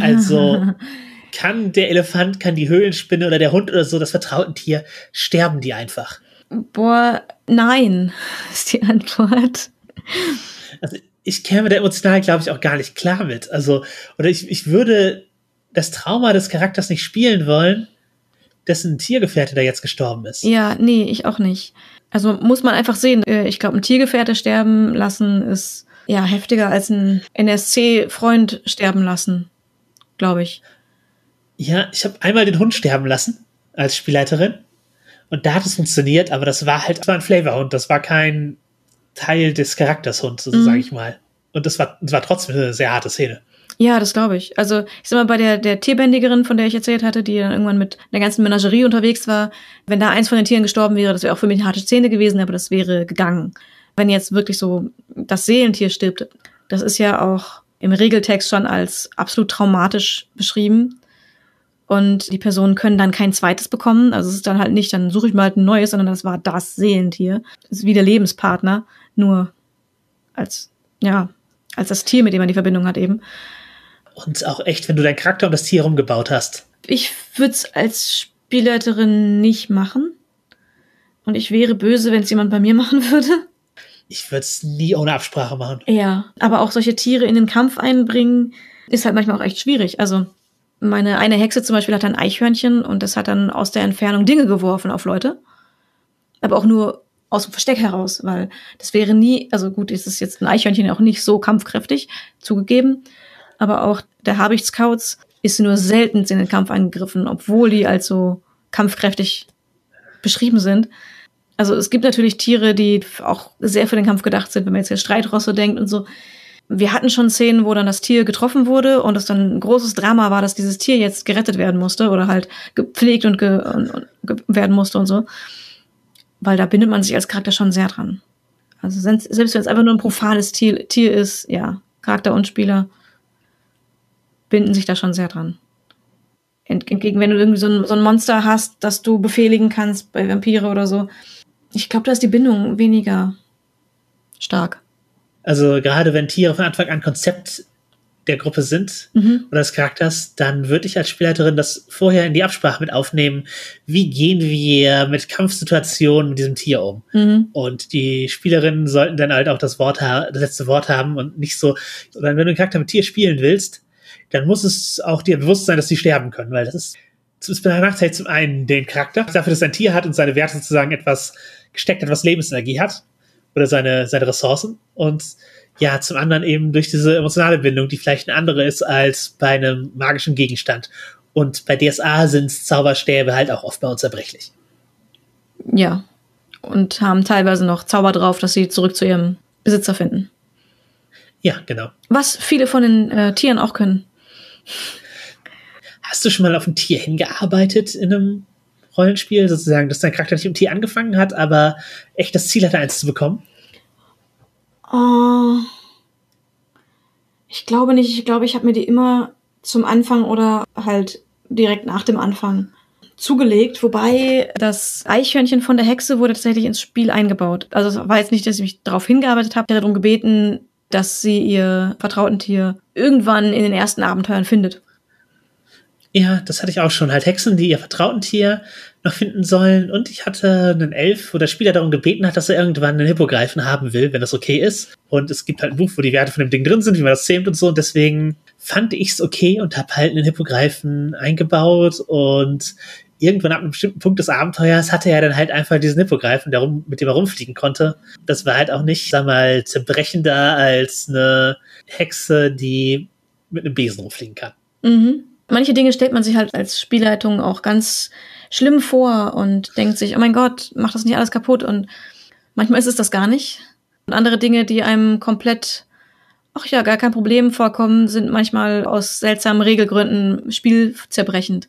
Also kann der Elefant, kann die Höhlenspinne oder der Hund oder so, das vertrauten Tier, sterben die einfach. Boah, nein, ist die Antwort. Also ich käme da emotional, glaube ich, auch gar nicht klar mit. Also, oder ich, ich würde das Trauma des Charakters nicht spielen wollen, dessen Tiergefährte da jetzt gestorben ist. Ja, nee, ich auch nicht. Also muss man einfach sehen. äh, Ich glaube, ein Tiergefährte sterben lassen ist ja heftiger als ein NSC-Freund sterben lassen, glaube ich. Ja, ich habe einmal den Hund sterben lassen als Spielleiterin. Und da hat es funktioniert, aber das war halt das war ein Flavorhund. Das war kein Teil des Charaktershund, so Mhm. sage ich mal. Und das war, das war trotzdem eine sehr harte Szene. Ja, das glaube ich. Also ich sag mal, bei der, der Tierbändigerin, von der ich erzählt hatte, die dann irgendwann mit einer ganzen Menagerie unterwegs war, wenn da eins von den Tieren gestorben wäre, das wäre auch für mich eine harte Szene gewesen, aber das wäre gegangen. Wenn jetzt wirklich so das Seelentier stirbt, das ist ja auch im Regeltext schon als absolut traumatisch beschrieben. Und die Personen können dann kein zweites bekommen. Also es ist dann halt nicht, dann suche ich mal halt ein neues, sondern das war das Seelentier. Das ist wie der Lebenspartner, nur als, ja, als das Tier, mit dem man die Verbindung hat eben. Und auch echt, wenn du deinen Charakter um das Tier rumgebaut hast. Ich würde es als Spielleiterin nicht machen. Und ich wäre böse, wenn es jemand bei mir machen würde. Ich würde es nie ohne Absprache machen. Ja, aber auch solche Tiere in den Kampf einbringen, ist halt manchmal auch echt schwierig. Also meine eine Hexe zum Beispiel hat ein Eichhörnchen und das hat dann aus der Entfernung Dinge geworfen auf Leute. Aber auch nur aus dem Versteck heraus, weil das wäre nie, also gut, ist es jetzt ein Eichhörnchen auch nicht so kampfkräftig, zugegeben. Aber auch der Habicht-Scouts ist nur selten in den Kampf eingegriffen, obwohl die als so kampfkräftig beschrieben sind. Also es gibt natürlich Tiere, die auch sehr für den Kampf gedacht sind, wenn man jetzt hier Streitrosse denkt und so. Wir hatten schon Szenen, wo dann das Tier getroffen wurde und es dann ein großes Drama war, dass dieses Tier jetzt gerettet werden musste oder halt gepflegt und, ge und ge werden musste und so. Weil da bindet man sich als Charakter schon sehr dran. Also selbst wenn es einfach nur ein profanes Tier, Tier ist, ja, Charakter und Spieler binden sich da schon sehr dran. Entgegen, wenn du irgendwie so ein, so ein Monster hast, das du befehligen kannst bei Vampire oder so. Ich glaube, da ist die Bindung weniger stark. Also gerade wenn Tiere von Anfang an Konzept der Gruppe sind mhm. oder des Charakters, dann würde ich als Spielleiterin das vorher in die Absprache mit aufnehmen. Wie gehen wir mit Kampfsituationen mit diesem Tier um? Mhm. Und die Spielerinnen sollten dann halt auch das Wort das letzte Wort haben und nicht so, oder wenn du einen Charakter mit Tier spielen willst, dann muss es auch dir bewusst sein, dass sie sterben können, weil das ist, das ist benachteiligt zum einen den Charakter, dafür, dass er ein Tier hat und seine Werte sozusagen etwas gesteckt, etwas Lebensenergie hat oder seine, seine Ressourcen und ja, zum anderen eben durch diese emotionale Bindung, die vielleicht eine andere ist als bei einem magischen Gegenstand. Und bei DSA sind Zauberstäbe halt auch oft bei uns zerbrechlich. Ja. Und haben teilweise noch Zauber drauf, dass sie zurück zu ihrem Besitzer finden. Ja, genau. Was viele von den äh, Tieren auch können. Hast du schon mal auf ein Tier hingearbeitet in einem Rollenspiel, sozusagen, dass dein Charakter nicht im Tier angefangen hat, aber echt das Ziel hatte, eins zu bekommen? Oh, ich glaube nicht. Ich glaube, ich habe mir die immer zum Anfang oder halt direkt nach dem Anfang zugelegt, wobei das Eichhörnchen von der Hexe wurde tatsächlich ins Spiel eingebaut. Also es war jetzt nicht, dass ich mich darauf hingearbeitet habe, darum gebeten, dass sie ihr vertrauten Tier irgendwann in den ersten Abenteuern findet. Ja, das hatte ich auch schon. Halt Hexen, die ihr vertrauten Tier noch finden sollen. Und ich hatte einen Elf, wo der Spieler darum gebeten hat, dass er irgendwann einen Hippogreifen haben will, wenn das okay ist. Und es gibt halt ein Buch, wo die Werte von dem Ding drin sind, wie man das zählt und so. Und deswegen fand ich es okay und habe halt einen Hippogreifen eingebaut. Und irgendwann ab einem bestimmten Punkt des Abenteuers hatte er dann halt einfach diesen Hippogreifen, der rum, mit dem er rumfliegen konnte. Das war halt auch nicht, sag mal, zerbrechender als eine Hexe, die mit einem Besen rumfliegen kann. Mhm manche Dinge stellt man sich halt als Spielleitung auch ganz schlimm vor und denkt sich, oh mein Gott, mach das nicht alles kaputt. Und manchmal ist es das gar nicht. Und andere Dinge, die einem komplett, ach ja, gar kein Problem vorkommen, sind manchmal aus seltsamen Regelgründen spielzerbrechend.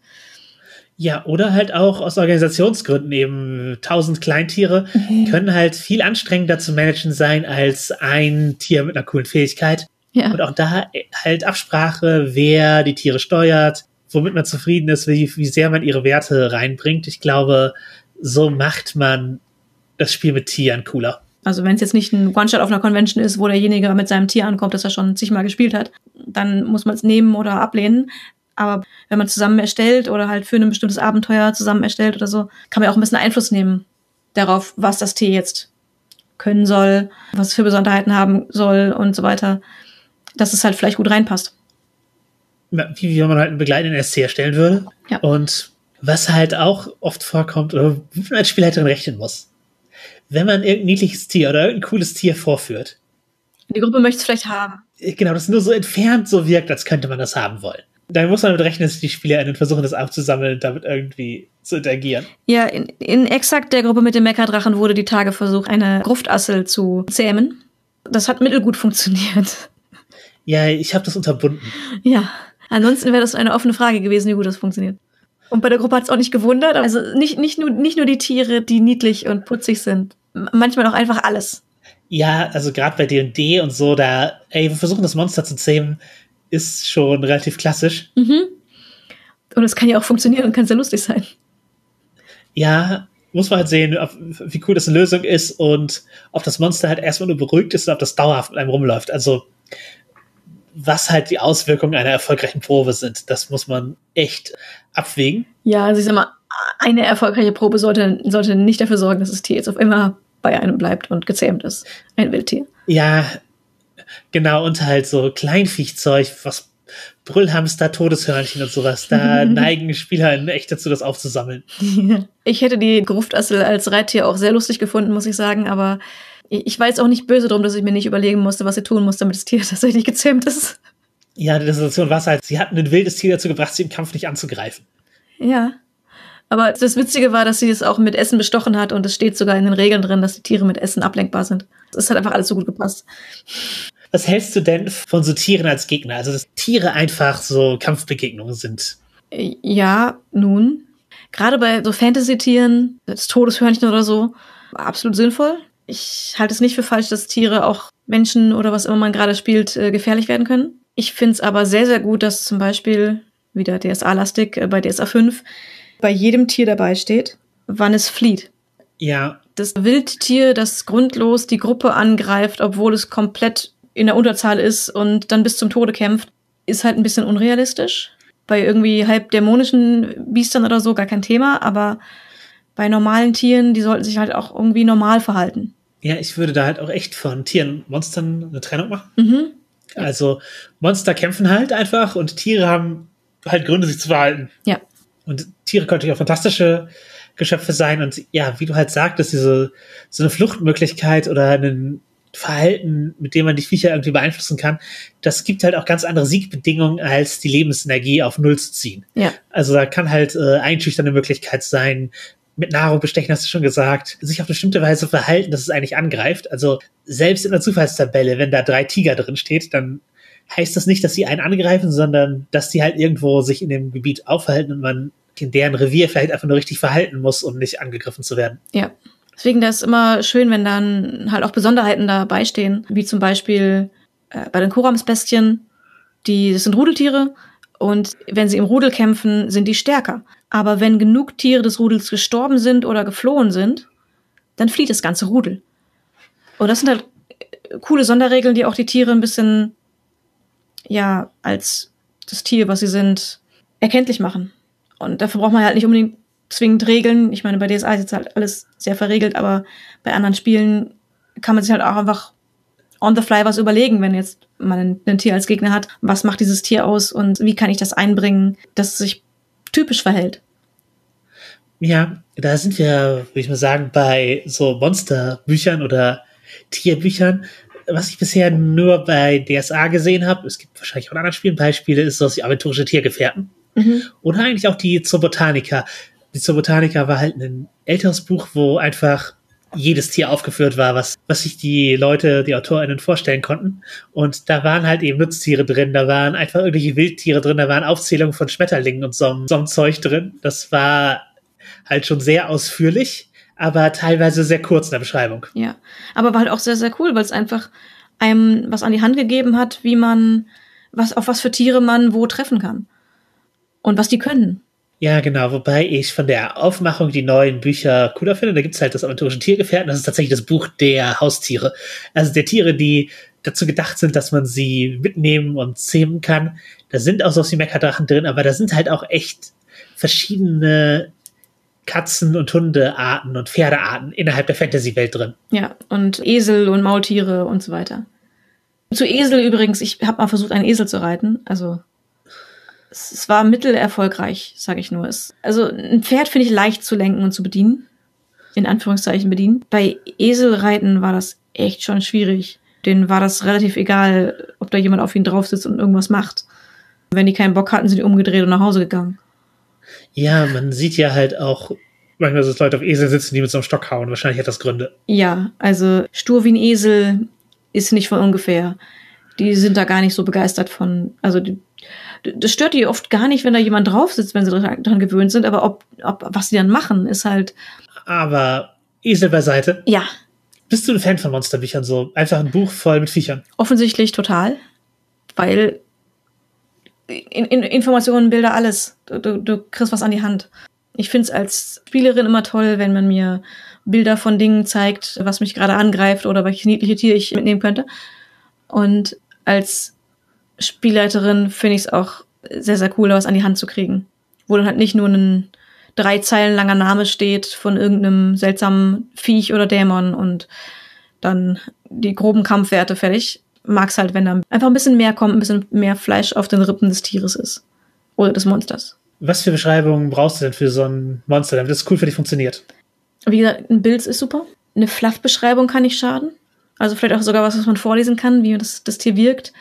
Ja, oder halt auch aus Organisationsgründen eben tausend Kleintiere mhm. können halt viel anstrengender zu managen sein als ein Tier mit einer coolen Fähigkeit. Ja. Und auch da halt Absprache, wer die Tiere steuert, womit man zufrieden ist, wie, wie sehr man ihre Werte reinbringt. Ich glaube, so macht man das Spiel mit Tieren cooler. Also wenn es jetzt nicht ein One-Shot auf einer Convention ist, wo derjenige mit seinem Tier ankommt, das er schon zigmal gespielt hat, dann muss man es nehmen oder ablehnen. Aber wenn man zusammen erstellt oder halt für ein bestimmtes Abenteuer zusammen erstellt oder so, kann man auch ein bisschen Einfluss nehmen darauf, was das Tier jetzt können soll, was es für Besonderheiten haben soll und so weiter dass es halt vielleicht gut reinpasst. Wie, wie man halt einen begleitenden SC erstellen würde. Ja. Und was halt auch oft vorkommt, oder wie man als Spielleiterin rechnen muss. Wenn man irgendein niedliches Tier oder irgendein cooles Tier vorführt. Die Gruppe möchte es vielleicht haben. Genau, das nur so entfernt so wirkt, als könnte man das haben wollen. Dann muss man damit rechnen, dass die SpielerInnen versuchen, das aufzusammeln und damit irgendwie zu interagieren. Ja, in, in exakt der Gruppe mit dem Meckerdrachen wurde die Tage versucht, eine Gruftassel zu zähmen. Das hat mittelgut funktioniert. Ja, ich habe das unterbunden. Ja, ansonsten wäre das eine offene Frage gewesen, wie gut das funktioniert. Und bei der Gruppe hat es auch nicht gewundert. Also nicht, nicht, nur, nicht nur die Tiere, die niedlich und putzig sind. Manchmal auch einfach alles. Ja, also gerade bei D&D und so, da, ey, wir versuchen das Monster zu zähmen, ist schon relativ klassisch. Mhm. Und es kann ja auch funktionieren und kann sehr lustig sein. Ja, muss man halt sehen, ob, wie cool das eine Lösung ist und ob das Monster halt erstmal nur beruhigt ist und ob das dauerhaft mit einem rumläuft. Also was halt die Auswirkungen einer erfolgreichen Probe sind. Das muss man echt abwägen. Ja, also ich sag mal, eine erfolgreiche Probe sollte, sollte nicht dafür sorgen, dass das Tier jetzt auf immer bei einem bleibt und gezähmt ist. Ein Wildtier. Ja, genau, und halt so Kleinviechzeug, was Brüllhamster, Todeshörnchen und sowas. Da neigen Spieler echt dazu, das aufzusammeln. Ich hätte die Gruftassel als Reittier auch sehr lustig gefunden, muss ich sagen, aber ich war jetzt auch nicht böse drum, dass ich mir nicht überlegen musste, was sie tun muss, damit das Tier tatsächlich gezähmt ist. Ja, die Situation war es halt, sie hatten ein wildes Tier dazu gebracht, sie im Kampf nicht anzugreifen. Ja. Aber das Witzige war, dass sie es auch mit Essen bestochen hat und es steht sogar in den Regeln drin, dass die Tiere mit Essen ablenkbar sind. Das hat einfach alles so gut gepasst. Was hältst du denn von so Tieren als Gegner? Also, dass Tiere einfach so Kampfbegegnungen sind. Ja, nun. Gerade bei so Fantasy-Tieren, das Todeshörnchen oder so, absolut sinnvoll. Ich halte es nicht für falsch, dass Tiere auch Menschen oder was immer man gerade spielt, äh, gefährlich werden können. Ich finde es aber sehr, sehr gut, dass zum Beispiel wieder DSA-lastig äh, bei DSA 5 bei jedem Tier dabei steht, wann es flieht. Ja. Das Wildtier, das grundlos die Gruppe angreift, obwohl es komplett in der Unterzahl ist und dann bis zum Tode kämpft, ist halt ein bisschen unrealistisch. Bei irgendwie halb dämonischen Biestern oder so gar kein Thema, aber bei normalen Tieren, die sollten sich halt auch irgendwie normal verhalten. Ja, ich würde da halt auch echt von Tieren und Monstern eine Trennung machen. Mhm. Also Monster kämpfen halt einfach und Tiere haben halt Gründe, sich zu verhalten. Ja. Und Tiere können natürlich auch fantastische Geschöpfe sein und ja, wie du halt sagtest, diese so eine Fluchtmöglichkeit oder ein Verhalten, mit dem man die Viecher irgendwie beeinflussen kann, das gibt halt auch ganz andere Siegbedingungen, als die Lebensenergie auf Null zu ziehen. Ja. Also da kann halt äh, einschüchternde Möglichkeit sein, mit Nahrung bestechen, hast du schon gesagt, sich auf bestimmte Weise verhalten, dass es eigentlich angreift. Also selbst in der Zufallstabelle, wenn da drei Tiger drin steht, dann heißt das nicht, dass sie einen angreifen, sondern dass die halt irgendwo sich in dem Gebiet aufhalten und man in deren Revier vielleicht einfach nur richtig verhalten muss, um nicht angegriffen zu werden. Ja. Deswegen das ist immer schön, wenn dann halt auch Besonderheiten dabei stehen, wie zum Beispiel äh, bei den Koramsbestien, die das sind Rudeltiere und wenn sie im Rudel kämpfen, sind die stärker. Aber wenn genug Tiere des Rudels gestorben sind oder geflohen sind, dann flieht das ganze Rudel. Und das sind halt coole Sonderregeln, die auch die Tiere ein bisschen, ja, als das Tier, was sie sind, erkenntlich machen. Und dafür braucht man halt nicht unbedingt zwingend Regeln. Ich meine, bei DSA ist jetzt halt alles sehr verregelt, aber bei anderen Spielen kann man sich halt auch einfach on the fly was überlegen, wenn jetzt man ein, ein Tier als Gegner hat. Was macht dieses Tier aus und wie kann ich das einbringen, dass sich typisch verhält. Ja, da sind wir, würde ich mal sagen, bei so Monsterbüchern oder Tierbüchern. Was ich bisher nur bei DSA gesehen habe, es gibt wahrscheinlich auch in anderen Spielen Beispiele, ist sowas wie aventurische Tiergefährten. Mhm. Oder eigentlich auch die Zobotanica. Die Zobotanica war halt ein älteres Buch, wo einfach jedes Tier aufgeführt war, was, was sich die Leute, die AutorInnen vorstellen konnten. Und da waren halt eben Nutztiere drin, da waren einfach irgendwelche Wildtiere drin, da waren Aufzählungen von Schmetterlingen und so, so Zeug drin. Das war halt schon sehr ausführlich, aber teilweise sehr kurz in der Beschreibung. Ja, aber war halt auch sehr, sehr cool, weil es einfach einem was an die Hand gegeben hat, wie man, was, auf was für Tiere man wo treffen kann. Und was die können. Ja, genau, wobei ich von der Aufmachung die neuen Bücher cooler finde. Da gibt's halt das aventurische Tiergefährten, das ist tatsächlich das Buch der Haustiere. Also der Tiere, die dazu gedacht sind, dass man sie mitnehmen und zähmen kann. Da sind auch so die Meckerdrachen drin, aber da sind halt auch echt verschiedene Katzen- und Hundearten und Pferdearten innerhalb der Fantasy-Welt drin. Ja, und Esel und Maultiere und so weiter. Zu Esel übrigens, ich habe mal versucht, einen Esel zu reiten. Also es, war mittelerfolgreich, sage ich nur. Es, also ein Pferd finde ich leicht zu lenken und zu bedienen. In Anführungszeichen bedienen. Bei Eselreiten war das echt schon schwierig. Denen war das relativ egal, ob da jemand auf ihn drauf sitzt und irgendwas macht. Wenn die keinen Bock hatten, sind die umgedreht und nach Hause gegangen. Ja, man sieht ja halt auch manchmal, dass Leute auf Esel sitzen, die mit so einem Stock hauen. Wahrscheinlich hat das Gründe. Ja, also stur wie ein Esel ist nicht von ungefähr. Die sind da gar nicht so begeistert von. Also die, das stört die oft gar nicht, wenn da jemand drauf sitzt, wenn sie dran gewöhnt sind, aber ob, ob was sie dann machen, ist halt. Aber Esel beiseite. Ja. Bist du ein Fan von Monsterbüchern so? Einfach ein Buch voll mit Viechern? Offensichtlich total. Weil in, in, Informationen, Bilder, alles. Du, du, du kriegst was an die Hand. Ich finde es als Spielerin immer toll, wenn man mir Bilder von Dingen zeigt, was mich gerade angreift oder welches niedliche Tier ich mitnehmen könnte. Und als Spielleiterin finde ich es auch sehr, sehr cool, was an die Hand zu kriegen. Wo dann halt nicht nur ein drei Zeilen langer Name steht von irgendeinem seltsamen Viech oder Dämon und dann die groben Kampfwerte fertig. Mag's halt, wenn da einfach ein bisschen mehr kommt, ein bisschen mehr Fleisch auf den Rippen des Tieres ist. Oder des Monsters. Was für Beschreibungen brauchst du denn für so ein Monster, damit das cool für dich funktioniert? Wie gesagt, ein Bild ist super. Eine Fluff-Beschreibung kann nicht schaden. Also vielleicht auch sogar was, was man vorlesen kann, wie das, das Tier wirkt.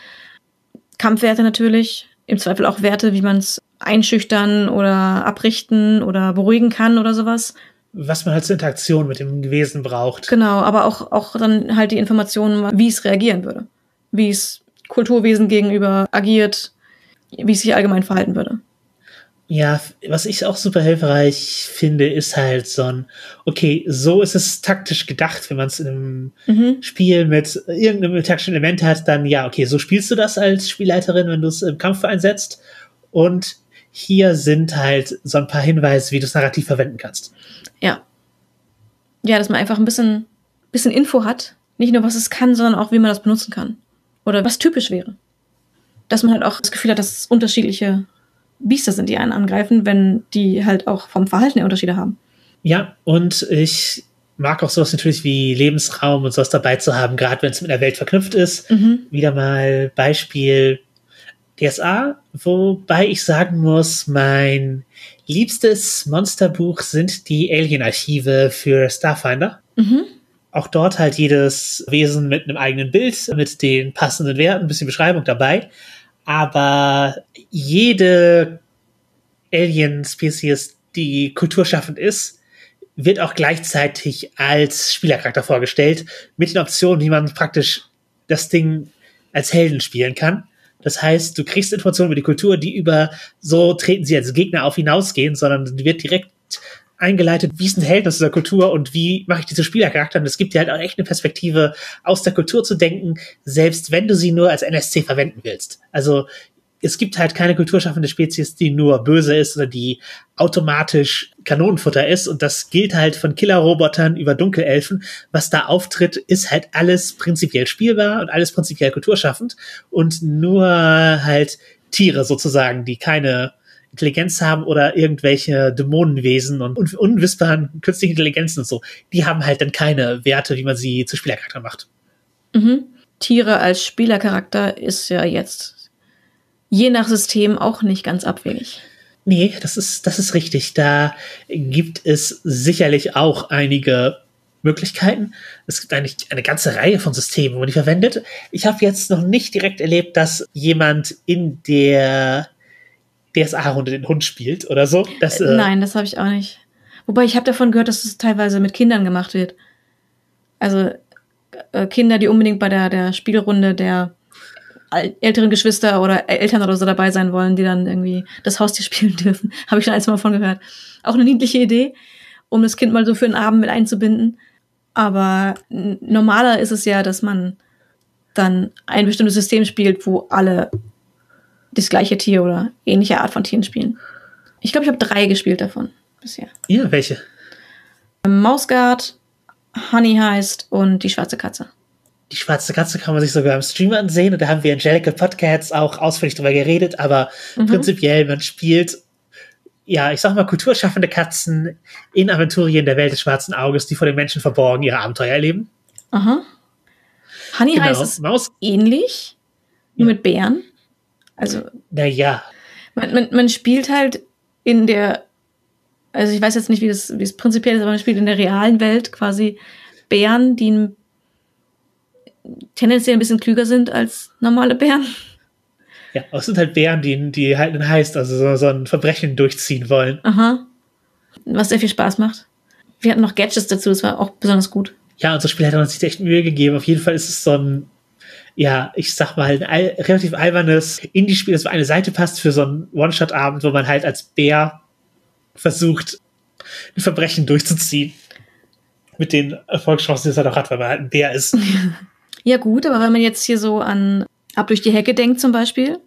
Kampfwerte natürlich. Im Zweifel auch Werte, wie man es einschüchtern oder abrichten oder beruhigen kann oder sowas. Was man halt zur Interaktion mit dem Wesen braucht. Genau, aber auch, auch dann halt die Informationen, wie es reagieren würde. Wie es Kulturwesen gegenüber agiert, wie es sich allgemein verhalten würde. Ja, was ich auch super hilfreich finde, ist halt so ein, okay, so ist es taktisch gedacht, wenn man es in einem mhm. Spiel mit irgendeinem taktischen Element hat, dann ja, okay, so spielst du das als Spielleiterin, wenn du es im Kampf einsetzt. Und hier sind halt so ein paar Hinweise, wie du es narrativ verwenden kannst. Ja. Ja, dass man einfach ein bisschen, bisschen Info hat. Nicht nur, was es kann, sondern auch, wie man das benutzen kann. Oder was typisch wäre. Dass man halt auch das Gefühl hat, dass es unterschiedliche Biester sind, die einen angreifen, wenn die halt auch vom Verhalten her Unterschiede haben. Ja, und ich mag auch sowas natürlich wie Lebensraum und sowas dabei zu haben, gerade wenn es mit der Welt verknüpft ist. Mhm. Wieder mal Beispiel DSA, wobei ich sagen muss, mein liebstes Monsterbuch sind die Alien-Archive für Starfinder. Mhm. Auch dort halt jedes Wesen mit einem eigenen Bild, mit den passenden Werten, ein bisschen Beschreibung dabei. Aber jede Alien-Spezies, die kulturschaffend ist, wird auch gleichzeitig als Spielercharakter vorgestellt, mit den Optionen, wie man praktisch das Ding als Helden spielen kann. Das heißt, du kriegst Informationen über die Kultur, die über so treten sie als Gegner auf hinausgehen, sondern wird direkt eingeleitet, wie ist ein Held aus dieser Kultur und wie mache ich diese Spielercharakter? Und es gibt dir halt auch echt eine Perspektive, aus der Kultur zu denken, selbst wenn du sie nur als NSC verwenden willst. Also es gibt halt keine kulturschaffende Spezies, die nur böse ist oder die automatisch Kanonenfutter ist. Und das gilt halt von Killerrobotern über Dunkelelfen. Was da auftritt, ist halt alles prinzipiell spielbar und alles prinzipiell kulturschaffend. Und nur halt Tiere sozusagen, die keine Intelligenz haben oder irgendwelche Dämonenwesen und un unwissbaren künstlichen Intelligenzen und so, die haben halt dann keine Werte, wie man sie zu Spielercharakter macht. Mhm. Tiere als Spielercharakter ist ja jetzt je nach System auch nicht ganz abwegig. Nee, das ist, das ist richtig. Da gibt es sicherlich auch einige Möglichkeiten. Es gibt eigentlich eine ganze Reihe von Systemen, wo man die verwendet. Ich habe jetzt noch nicht direkt erlebt, dass jemand in der DSA-Runde den Hund spielt oder so. Das, äh, Nein, das habe ich auch nicht. Wobei ich habe davon gehört, dass es teilweise mit Kindern gemacht wird. Also äh, Kinder, die unbedingt bei der, der Spielrunde der älteren Geschwister oder Eltern oder so dabei sein wollen, die dann irgendwie das Haustier spielen dürfen. Habe ich schon eins mal von gehört. Auch eine niedliche Idee, um das Kind mal so für einen Abend mit einzubinden. Aber normaler ist es ja, dass man dann ein bestimmtes System spielt, wo alle das gleiche Tier oder ähnliche Art von Tieren spielen. Ich glaube, ich habe drei gespielt davon bisher. Ja, welche? Mausgard, Honey heißt und die schwarze Katze. Die schwarze Katze kann man sich sogar im Stream ansehen und da haben wir Angelical Podcasts auch ausführlich drüber geredet, aber mhm. prinzipiell, man spielt, ja, ich sag mal, kulturschaffende Katzen in Aventurien der Welt des schwarzen Auges, die vor den Menschen verborgen ihre Abenteuer erleben. Aha. Honey genau. heißt es Maus ähnlich, nur ja. mit Bären. Also. Naja. Man, man, man spielt halt in der, also ich weiß jetzt nicht, wie das, wie es prinzipiell ist, aber man spielt in der realen Welt quasi Bären, die tendenziell ein bisschen klüger sind als normale Bären. Ja, aber es sind halt Bären, die, die halt einen heißt, also so, so ein Verbrechen durchziehen wollen. Aha. Was sehr viel Spaß macht. Wir hatten noch Gadgets dazu, das war auch besonders gut. Ja, unser Spiel hat uns echt Mühe gegeben. Auf jeden Fall ist es so ein, ja, ich sag mal, ein al relativ albernes Indie-Spiel, das auf eine Seite passt für so einen One-Shot-Abend, wo man halt als Bär versucht, ein Verbrechen durchzuziehen. Mit den Erfolgschancen, die es halt auch hat, weil man halt ein Bär ist. Ja, gut, aber wenn man jetzt hier so an Ab durch die Hecke denkt zum Beispiel.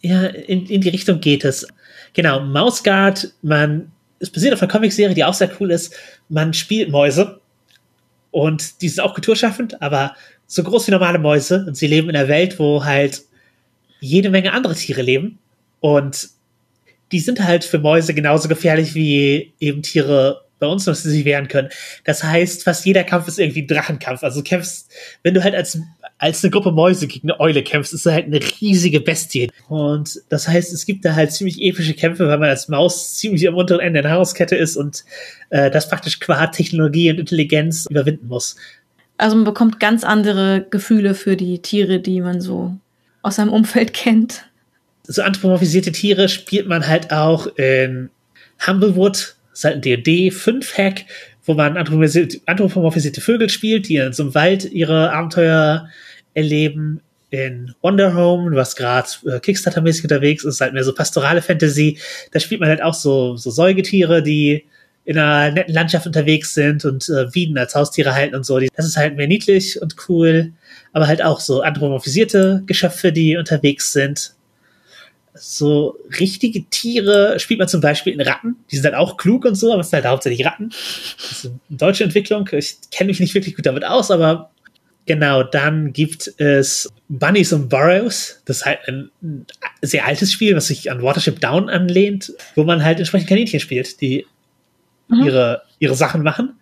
Ja, in, in die Richtung geht es. Genau, Mausguard, man, es basiert auf einer Comicserie, die auch sehr cool ist. Man spielt Mäuse und die sind auch kulturschaffend, aber so groß wie normale Mäuse und sie leben in einer Welt, wo halt jede Menge andere Tiere leben. Und die sind halt für Mäuse genauso gefährlich wie eben Tiere bei uns, dass sie sich wehren können. Das heißt, fast jeder Kampf ist irgendwie ein Drachenkampf. Also du kämpfst, wenn du halt als, als eine Gruppe Mäuse gegen eine Eule kämpfst, ist halt eine riesige Bestie. Und das heißt, es gibt da halt ziemlich epische Kämpfe, weil man als Maus ziemlich am unteren Ende der Nahrungskette ist und äh, das praktisch qua Technologie und Intelligenz überwinden muss. Also man bekommt ganz andere Gefühle für die Tiere, die man so aus seinem Umfeld kennt. So anthropomorphisierte Tiere spielt man halt auch in Humblewood, das ist halt ein D&D 5 Hack, wo man anthropomorphisierte Vögel spielt, die in so einem Wald ihre Abenteuer erleben. In Wonder Home, was gerade äh, Kickstarter-mäßig unterwegs ist, halt mehr so pastorale Fantasy. Da spielt man halt auch so, so Säugetiere, die in einer netten Landschaft unterwegs sind und äh, Bienen als Haustiere halten und so. Das ist halt mehr niedlich und cool, aber halt auch so anthropomorphisierte Geschöpfe, die unterwegs sind. So richtige Tiere spielt man zum Beispiel in Ratten. Die sind halt auch klug und so, aber es sind halt hauptsächlich Ratten. Das ist eine deutsche Entwicklung. Ich kenne mich nicht wirklich gut damit aus, aber Genau, dann gibt es Bunnies und Burrows. Das ist halt ein sehr altes Spiel, was sich an Watership Down anlehnt, wo man halt entsprechend Kaninchen spielt, die mhm. ihre, ihre Sachen machen.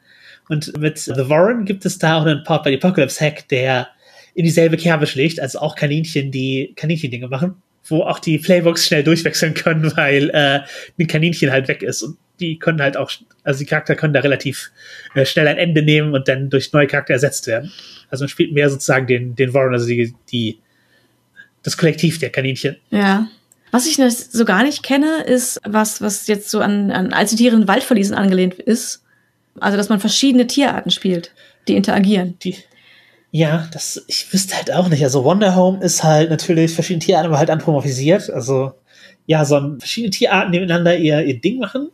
Und mit The Warren gibt es da auch einen Pop by the Apocalypse Hack, der in dieselbe Kerbe schlägt, also auch Kaninchen, die Kaninchen-Dinge machen, wo auch die Playbooks schnell durchwechseln können, weil äh, ein Kaninchen halt weg ist. Und die können halt auch, also die Charakter können da relativ äh, schnell ein Ende nehmen und dann durch neue Charakter ersetzt werden. Also man spielt mehr sozusagen den, den Warren, also die, die, das Kollektiv der Kaninchen. Ja. Was ich so gar nicht kenne, ist was, was jetzt so an, an als die Tiere in Waldverliesen angelehnt ist. Also, dass man verschiedene Tierarten spielt, die interagieren. Die, ja, das, ich wüsste halt auch nicht. Also, Wonder Home ist halt natürlich verschiedene Tierarten, aber halt anthropomorphisiert. Also, ja, so verschiedene Tierarten nebeneinander ihr, ihr Ding machen.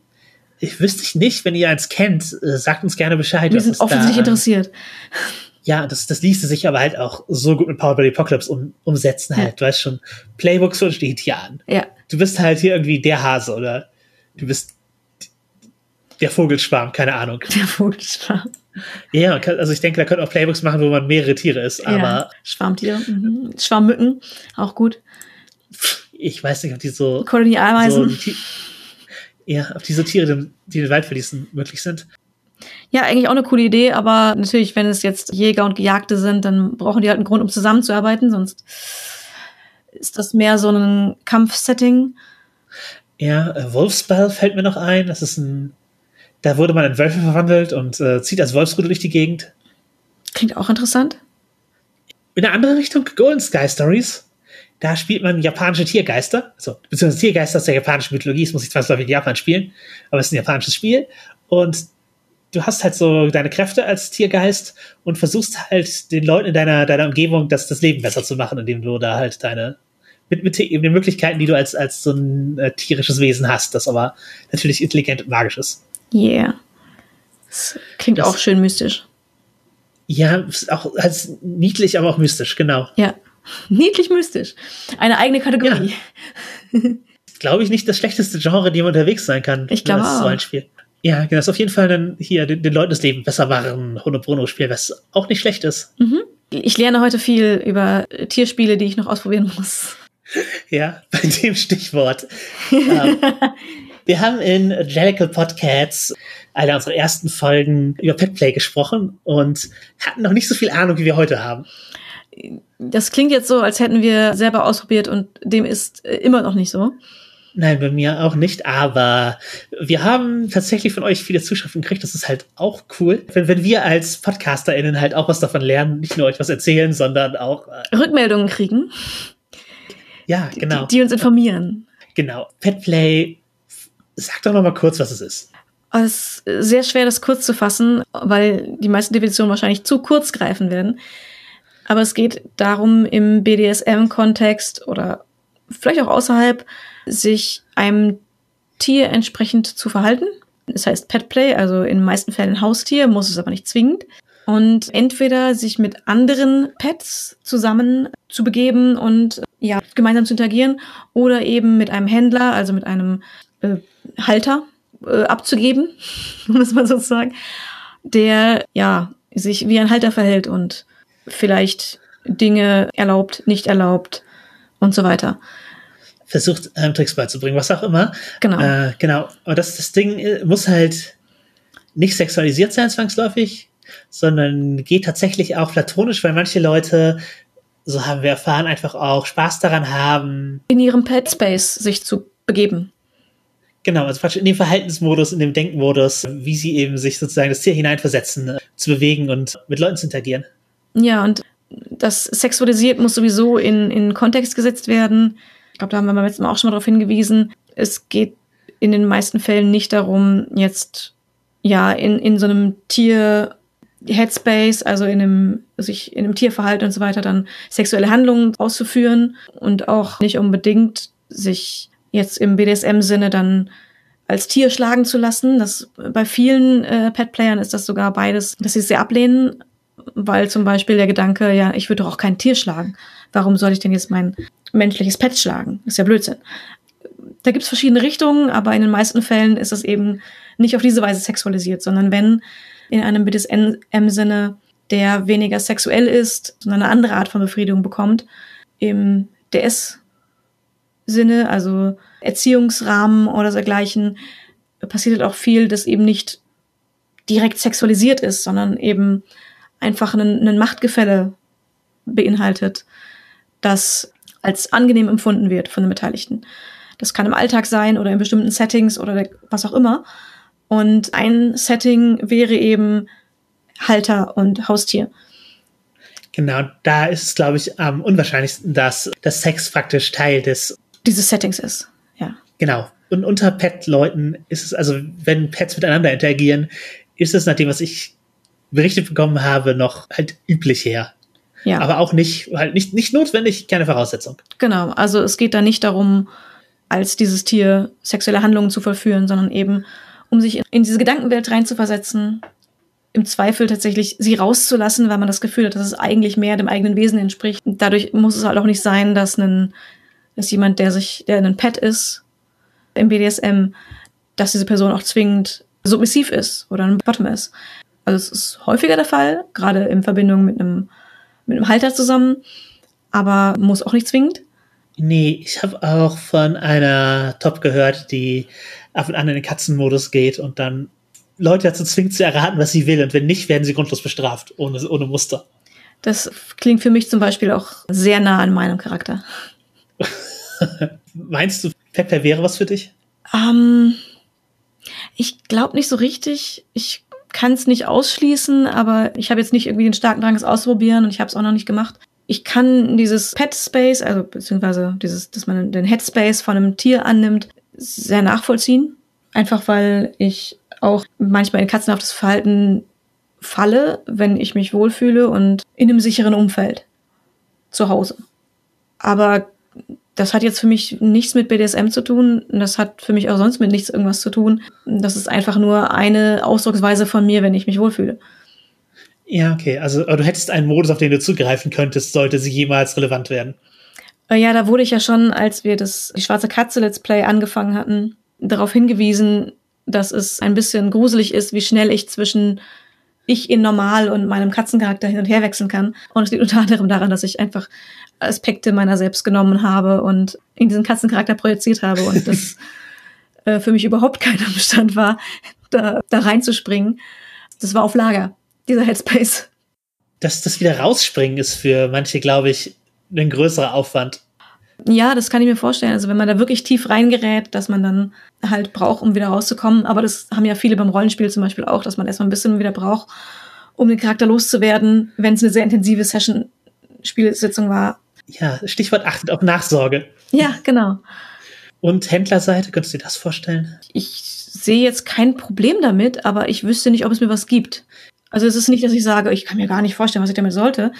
Ich wüsste nicht, wenn ihr eins kennt, äh, sagt uns gerne Bescheid. Wir sind offensichtlich interessiert ja, das, das ließe sich aber halt auch so gut mit Power by the Apocalypse um, umsetzen halt. Ja. Du weißt schon, Playbooks und steht hier an. Ja. Du bist halt hier irgendwie der Hase oder du bist der Vogelschwarm, keine Ahnung. Der Vogelschwarm. Ja, also ich denke, da könnte auch Playbooks machen, wo man mehrere Tiere ist, aber. Ja, Schwarmtiere, mhm. Schwarmmücken, auch gut. Ich weiß nicht, ob die so. Kolonialmeisen. So, ja, ob diese Tiere, die den Wald verließen, möglich sind. Ja, eigentlich auch eine coole Idee, aber natürlich, wenn es jetzt Jäger und Gejagte sind, dann brauchen die halt einen Grund, um zusammenzuarbeiten, sonst ist das mehr so ein Kampfsetting. Ja, äh, Wolfsball fällt mir noch ein. Das ist ein, da wurde man in Wölfe verwandelt und äh, zieht als Wolfsrudel durch die Gegend. Klingt auch interessant. In eine andere Richtung, Golden Sky Stories. Da spielt man japanische Tiergeister, also beziehungsweise Tiergeister aus der japanischen Mythologie. Es muss nicht zwangsläufig in Japan spielen, aber es ist ein japanisches Spiel. Und du hast halt so deine Kräfte als Tiergeist und versuchst halt den Leuten in deiner, deiner Umgebung das, das Leben besser zu machen, indem du da halt deine, mit, mit eben den Möglichkeiten, die du als, als so ein äh, tierisches Wesen hast, das aber natürlich intelligent und magisch ist. Yeah. Das klingt das, auch schön mystisch. Ja, auch als niedlich, aber auch mystisch, genau. Ja. Niedlich mystisch. Eine eigene Kategorie. Ja. glaube ich nicht das schlechteste Genre, die man unterwegs sein kann. Ich glaube auch. Rollenspiel. Ja, genau. Das ist auf jeden Fall dann hier den, den Leuten das Leben besser machen, Hunde Bruno Spiel, was auch nicht schlecht ist. Mhm. Ich lerne heute viel über Tierspiele, die ich noch ausprobieren muss. Ja, bei dem Stichwort. ähm, wir haben in Jellicle Podcasts einer unserer ersten Folgen über Petplay gesprochen und hatten noch nicht so viel Ahnung, wie wir heute haben. Das klingt jetzt so, als hätten wir selber ausprobiert und dem ist immer noch nicht so. Nein, bei mir auch nicht, aber wir haben tatsächlich von euch viele Zuschriften gekriegt. Das ist halt auch cool, wenn, wenn wir als PodcasterInnen halt auch was davon lernen, nicht nur euch was erzählen, sondern auch äh, Rückmeldungen kriegen. Ja, genau. Die, die uns informieren. Genau. Petplay, sag doch noch mal kurz, was es ist. Es ist sehr schwer, das kurz zu fassen, weil die meisten Definitionen wahrscheinlich zu kurz greifen werden. Aber es geht darum, im BDSM-Kontext oder vielleicht auch außerhalb sich einem Tier entsprechend zu verhalten. Das heißt Petplay, also in den meisten Fällen Haustier, muss es aber nicht zwingend. Und entweder sich mit anderen Pets zusammen zu begeben und ja, gemeinsam zu interagieren oder eben mit einem Händler, also mit einem äh, Halter äh, abzugeben, muss man sozusagen, der ja sich wie ein Halter verhält und vielleicht Dinge erlaubt, nicht erlaubt und so weiter. Versucht, Tricks beizubringen, was auch immer. Genau. Äh, genau. Aber das, das Ding äh, muss halt nicht sexualisiert sein, zwangsläufig, sondern geht tatsächlich auch platonisch, weil manche Leute, so haben wir erfahren, einfach auch Spaß daran haben. In ihrem Pet Space sich zu begeben. Genau, also praktisch in dem Verhaltensmodus, in dem Denkmodus, wie sie eben sich sozusagen das Tier hineinversetzen, äh, zu bewegen und mit Leuten zu interagieren. Ja, und das sexualisiert muss sowieso in, in Kontext gesetzt werden. Ich glaube, da haben wir beim letzten Mal auch schon mal darauf hingewiesen. Es geht in den meisten Fällen nicht darum, jetzt ja in, in so einem Tier Headspace, also in einem, sich in einem Tierverhalten und so weiter, dann sexuelle Handlungen auszuführen und auch nicht unbedingt sich jetzt im BDSM-Sinne dann als Tier schlagen zu lassen. Das bei vielen äh, Pet-Playern ist das sogar beides, dass sie es sehr ablehnen, weil zum Beispiel der Gedanke, ja, ich würde doch auch kein Tier schlagen. Warum soll ich denn jetzt mein menschliches Pet schlagen? ist ja Blödsinn. Da gibt's verschiedene Richtungen, aber in den meisten Fällen ist es eben nicht auf diese Weise sexualisiert, sondern wenn in einem BDSM-Sinne, der weniger sexuell ist, sondern eine andere Art von Befriedigung bekommt, im DS-Sinne, also Erziehungsrahmen oder dergleichen, passiert halt auch viel, das eben nicht direkt sexualisiert ist, sondern eben einfach ein, ein Machtgefälle beinhaltet, das als angenehm empfunden wird von den Beteiligten. Das kann im Alltag sein oder in bestimmten Settings oder was auch immer. Und ein Setting wäre eben Halter und Haustier. Genau, da ist es, glaube ich, am unwahrscheinlichsten, dass das Sex praktisch Teil des dieses Settings ist. Ja. Genau. Und unter Pet-Leuten ist es, also wenn Pets miteinander interagieren, ist es nach dem, was ich berichtet bekommen habe, noch halt üblich her. Ja. Aber auch nicht, halt nicht, nicht notwendig, keine Voraussetzung. Genau. Also es geht da nicht darum, als dieses Tier sexuelle Handlungen zu vollführen, sondern eben, um sich in diese Gedankenwelt reinzuversetzen, im Zweifel tatsächlich sie rauszulassen, weil man das Gefühl hat, dass es eigentlich mehr dem eigenen Wesen entspricht. Dadurch muss es halt auch nicht sein, dass ein, dass jemand, der sich, der ein Pet ist, im BDSM, dass diese Person auch zwingend submissiv ist oder ein Bottom ist. Also es ist häufiger der Fall, gerade in Verbindung mit einem, mit einem Halter zusammen, aber muss auch nicht zwingend. Nee, ich habe auch von einer Top gehört, die ab und an in den Katzenmodus geht und dann Leute dazu zwingt zu erraten, was sie will. Und wenn nicht, werden sie grundlos bestraft, ohne, ohne Muster. Das klingt für mich zum Beispiel auch sehr nah an meinem Charakter. Meinst du, Pepper wäre was für dich? Ähm, ich glaube nicht so richtig. Ich kann es nicht ausschließen, aber ich habe jetzt nicht irgendwie den starken Drang, es auszuprobieren und ich habe es auch noch nicht gemacht. Ich kann dieses Pet Space, also beziehungsweise dieses, dass man den Headspace von einem Tier annimmt, sehr nachvollziehen. Einfach weil ich auch manchmal in katzenhaftes Verhalten falle, wenn ich mich wohlfühle und in einem sicheren Umfeld zu Hause. Aber das hat jetzt für mich nichts mit BDSM zu tun. Das hat für mich auch sonst mit nichts irgendwas zu tun. Das ist einfach nur eine Ausdrucksweise von mir, wenn ich mich wohlfühle. Ja, okay. Also du hättest einen Modus, auf den du zugreifen könntest, sollte sie jemals relevant werden. Äh, ja, da wurde ich ja schon, als wir das die schwarze Katze Let's Play angefangen hatten, darauf hingewiesen, dass es ein bisschen gruselig ist, wie schnell ich zwischen ich in normal und meinem Katzencharakter hin und her wechseln kann. Und es liegt unter anderem daran, dass ich einfach Aspekte meiner selbst genommen habe und in diesen Katzencharakter projiziert habe und das äh, für mich überhaupt kein Bestand war, da, da reinzuspringen. Das war auf Lager, dieser Headspace. Das, das wieder rausspringen ist für manche, glaube ich, ein größerer Aufwand. Ja, das kann ich mir vorstellen. Also wenn man da wirklich tief reingerät, dass man dann halt braucht, um wieder rauszukommen. Aber das haben ja viele beim Rollenspiel zum Beispiel auch, dass man erstmal ein bisschen wieder braucht, um den Charakter loszuwerden, wenn es eine sehr intensive Session Spielsitzung war. Ja, Stichwort achtet auf Nachsorge. Ja, genau. Und Händlerseite, könntest du dir das vorstellen? Ich sehe jetzt kein Problem damit, aber ich wüsste nicht, ob es mir was gibt. Also es ist nicht, dass ich sage, ich kann mir gar nicht vorstellen, was ich damit sollte.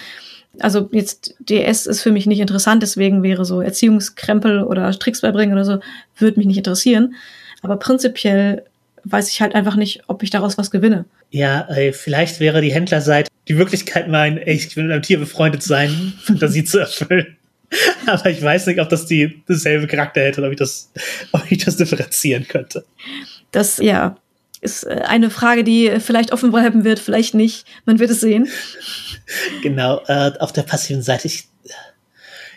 Also jetzt DS ist für mich nicht interessant, deswegen wäre so Erziehungskrempel oder Tricks beibringen oder so, würde mich nicht interessieren. Aber prinzipiell weiß ich halt einfach nicht, ob ich daraus was gewinne. Ja, ey, vielleicht wäre die Händlerseite die Möglichkeit, mein, ey, ich will mit einem Tier befreundet sein, Fantasie zu erfüllen. Aber ich weiß nicht, ob das die dasselbe Charakter hätte, ob ich das, ob ich das differenzieren könnte. Das, ja, ist äh, eine Frage, die vielleicht offen bleiben wird, vielleicht nicht. Man wird es sehen. Genau, äh, auf der passiven Seite. Ich,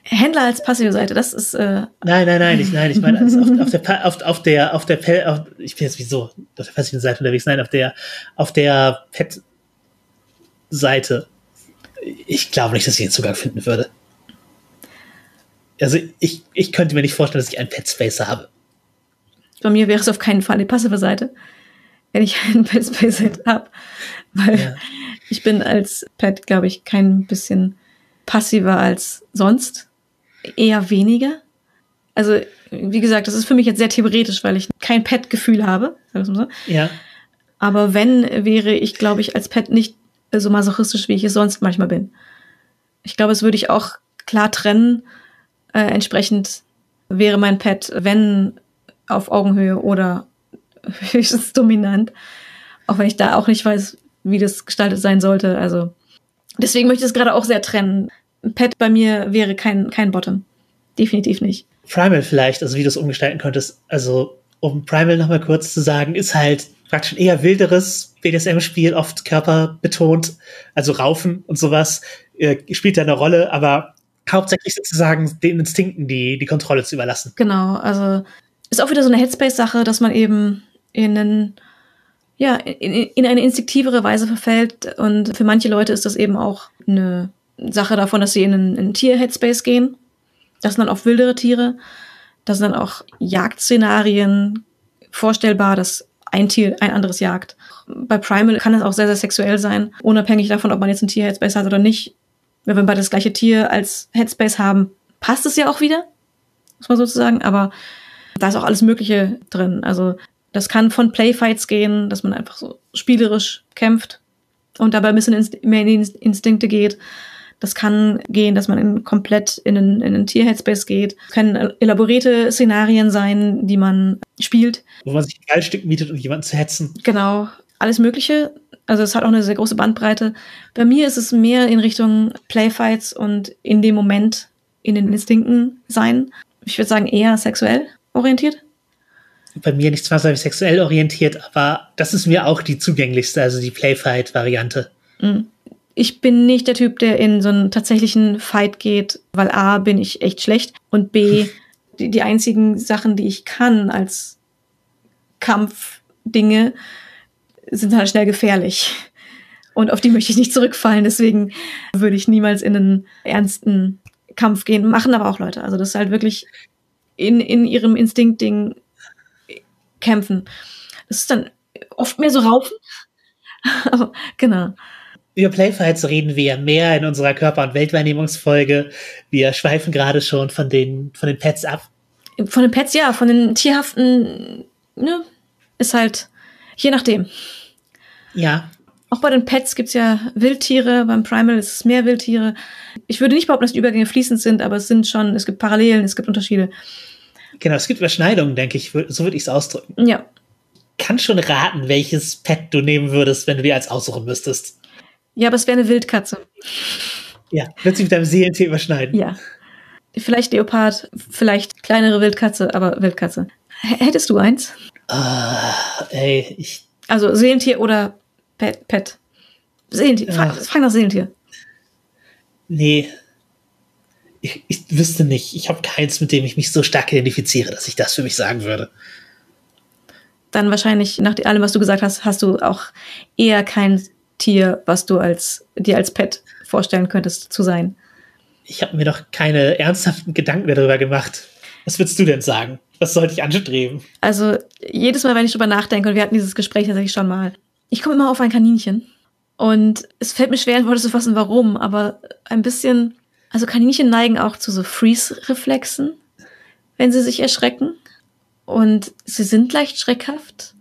Händler als passive Seite, das ist. Äh nein, nein, nein, ich, nein, ich meine, also auf, auf, der, auf, auf der, auf der, auf, ich bin jetzt wieso, auf der passiven Seite unterwegs, nein, auf der, auf der Pet-Seite. Ich glaube nicht, dass ich den Zugang finden würde. Also, ich, ich könnte mir nicht vorstellen, dass ich einen Pet Space habe. Bei mir wäre es auf keinen Fall die passive Seite, wenn ich einen Pet Space habe, weil ja. ich bin als Pet, glaube ich, kein bisschen passiver als sonst eher weniger. Also, wie gesagt, das ist für mich jetzt sehr theoretisch, weil ich kein Pet-Gefühl habe. So. Ja. Aber wenn, wäre ich, glaube ich, als Pet nicht so masochistisch, wie ich es sonst manchmal bin. Ich glaube, es würde ich auch klar trennen. Äh, entsprechend wäre mein Pet, wenn auf Augenhöhe oder höchstens dominant. Auch wenn ich da auch nicht weiß, wie das gestaltet sein sollte. Also deswegen möchte ich es gerade auch sehr trennen. Pet bei mir wäre kein, kein Bottom. Definitiv nicht. Primal vielleicht, also wie du es umgestalten könntest. Also, um Primal nochmal kurz zu sagen, ist halt praktisch ein eher wilderes BDSM-Spiel, oft körperbetont, also Raufen und sowas, äh, spielt da eine Rolle, aber hauptsächlich sozusagen den Instinkten die, die Kontrolle zu überlassen. Genau, also ist auch wieder so eine Headspace-Sache, dass man eben in einen ja, in, in eine instinktivere Weise verfällt. Und für manche Leute ist das eben auch eine Sache davon, dass sie in einen, einen Tier-Headspace gehen. Das sind dann auch wildere Tiere. Das sind dann auch Jagdszenarien vorstellbar, dass ein Tier ein anderes jagt. Bei Primal kann es auch sehr, sehr sexuell sein, unabhängig davon, ob man jetzt ein Tier-Headspace hat oder nicht. Wenn wir beide das gleiche Tier als Headspace haben, passt es ja auch wieder, muss man sozusagen, aber da ist auch alles Mögliche drin. Also das kann von Playfights gehen, dass man einfach so spielerisch kämpft und dabei ein bisschen mehr in die Instinkte geht. Das kann gehen, dass man in, komplett in einen, in einen Tier-Headspace geht. Das können elaborierte Szenarien sein, die man spielt. Wo man sich ein Geilstück mietet, um jemanden zu hetzen. Genau. Alles Mögliche. Also es hat auch eine sehr große Bandbreite. Bei mir ist es mehr in Richtung Playfights und in dem Moment in den Instinkten sein. Ich würde sagen eher sexuell orientiert bei mir nicht zwangsläufig sexuell orientiert, aber das ist mir auch die zugänglichste, also die Playfight-Variante. Mhm. Ich bin nicht der Typ, der in so einen tatsächlichen Fight geht, weil A, bin ich echt schlecht und B, die, die einzigen Sachen, die ich kann als Kampfdinge, sind halt schnell gefährlich. Und auf die möchte ich nicht zurückfallen, deswegen würde ich niemals in einen ernsten Kampf gehen. Machen aber auch Leute. Also das ist halt wirklich in, in ihrem Instinktding kämpfen. Das ist dann oft mehr so Raufen. Aber genau. Über Playfights reden wir mehr in unserer Körper- und Weltwahrnehmungsfolge. Wir schweifen gerade schon von den, von den Pets ab. Von den Pets, ja, von den tierhaften, ne, ist halt, je nachdem. Ja. Auch bei den Pets gibt's ja Wildtiere, beim Primal ist es mehr Wildtiere. Ich würde nicht behaupten, dass die Übergänge fließend sind, aber es sind schon, es gibt Parallelen, es gibt Unterschiede. Genau, es gibt Überschneidungen, denke ich. So würde ich es ausdrücken. Ja. Kann schon raten, welches Pet du nehmen würdest, wenn du dir als aussuchen müsstest. Ja, aber es wäre eine Wildkatze. Ja, wird sich mit deinem Seelentier überschneiden. Ja. Vielleicht Leopard, vielleicht kleinere Wildkatze, aber Wildkatze. H hättest du eins? Uh, ey, ich. Also Seelentier oder Pet? Pet. Seelentier. Äh. Frag, frag nach Seelentier. Nee, ich, ich wüsste nicht. Ich habe keins, mit dem ich mich so stark identifiziere, dass ich das für mich sagen würde. Dann wahrscheinlich, nach allem, was du gesagt hast, hast du auch eher kein Tier, was du als, dir als Pet vorstellen könntest zu sein. Ich habe mir doch keine ernsthaften Gedanken darüber gemacht. Was würdest du denn sagen? Was sollte ich anstreben? Also, jedes Mal, wenn ich drüber nachdenke, und wir hatten dieses Gespräch tatsächlich schon mal, ich komme immer auf ein Kaninchen. Und es fällt mir schwer, in Worte zu fassen, warum, aber ein bisschen also Kaninchen neigen auch zu so Freeze-Reflexen, wenn sie sich erschrecken. Und sie sind leicht schreckhaft,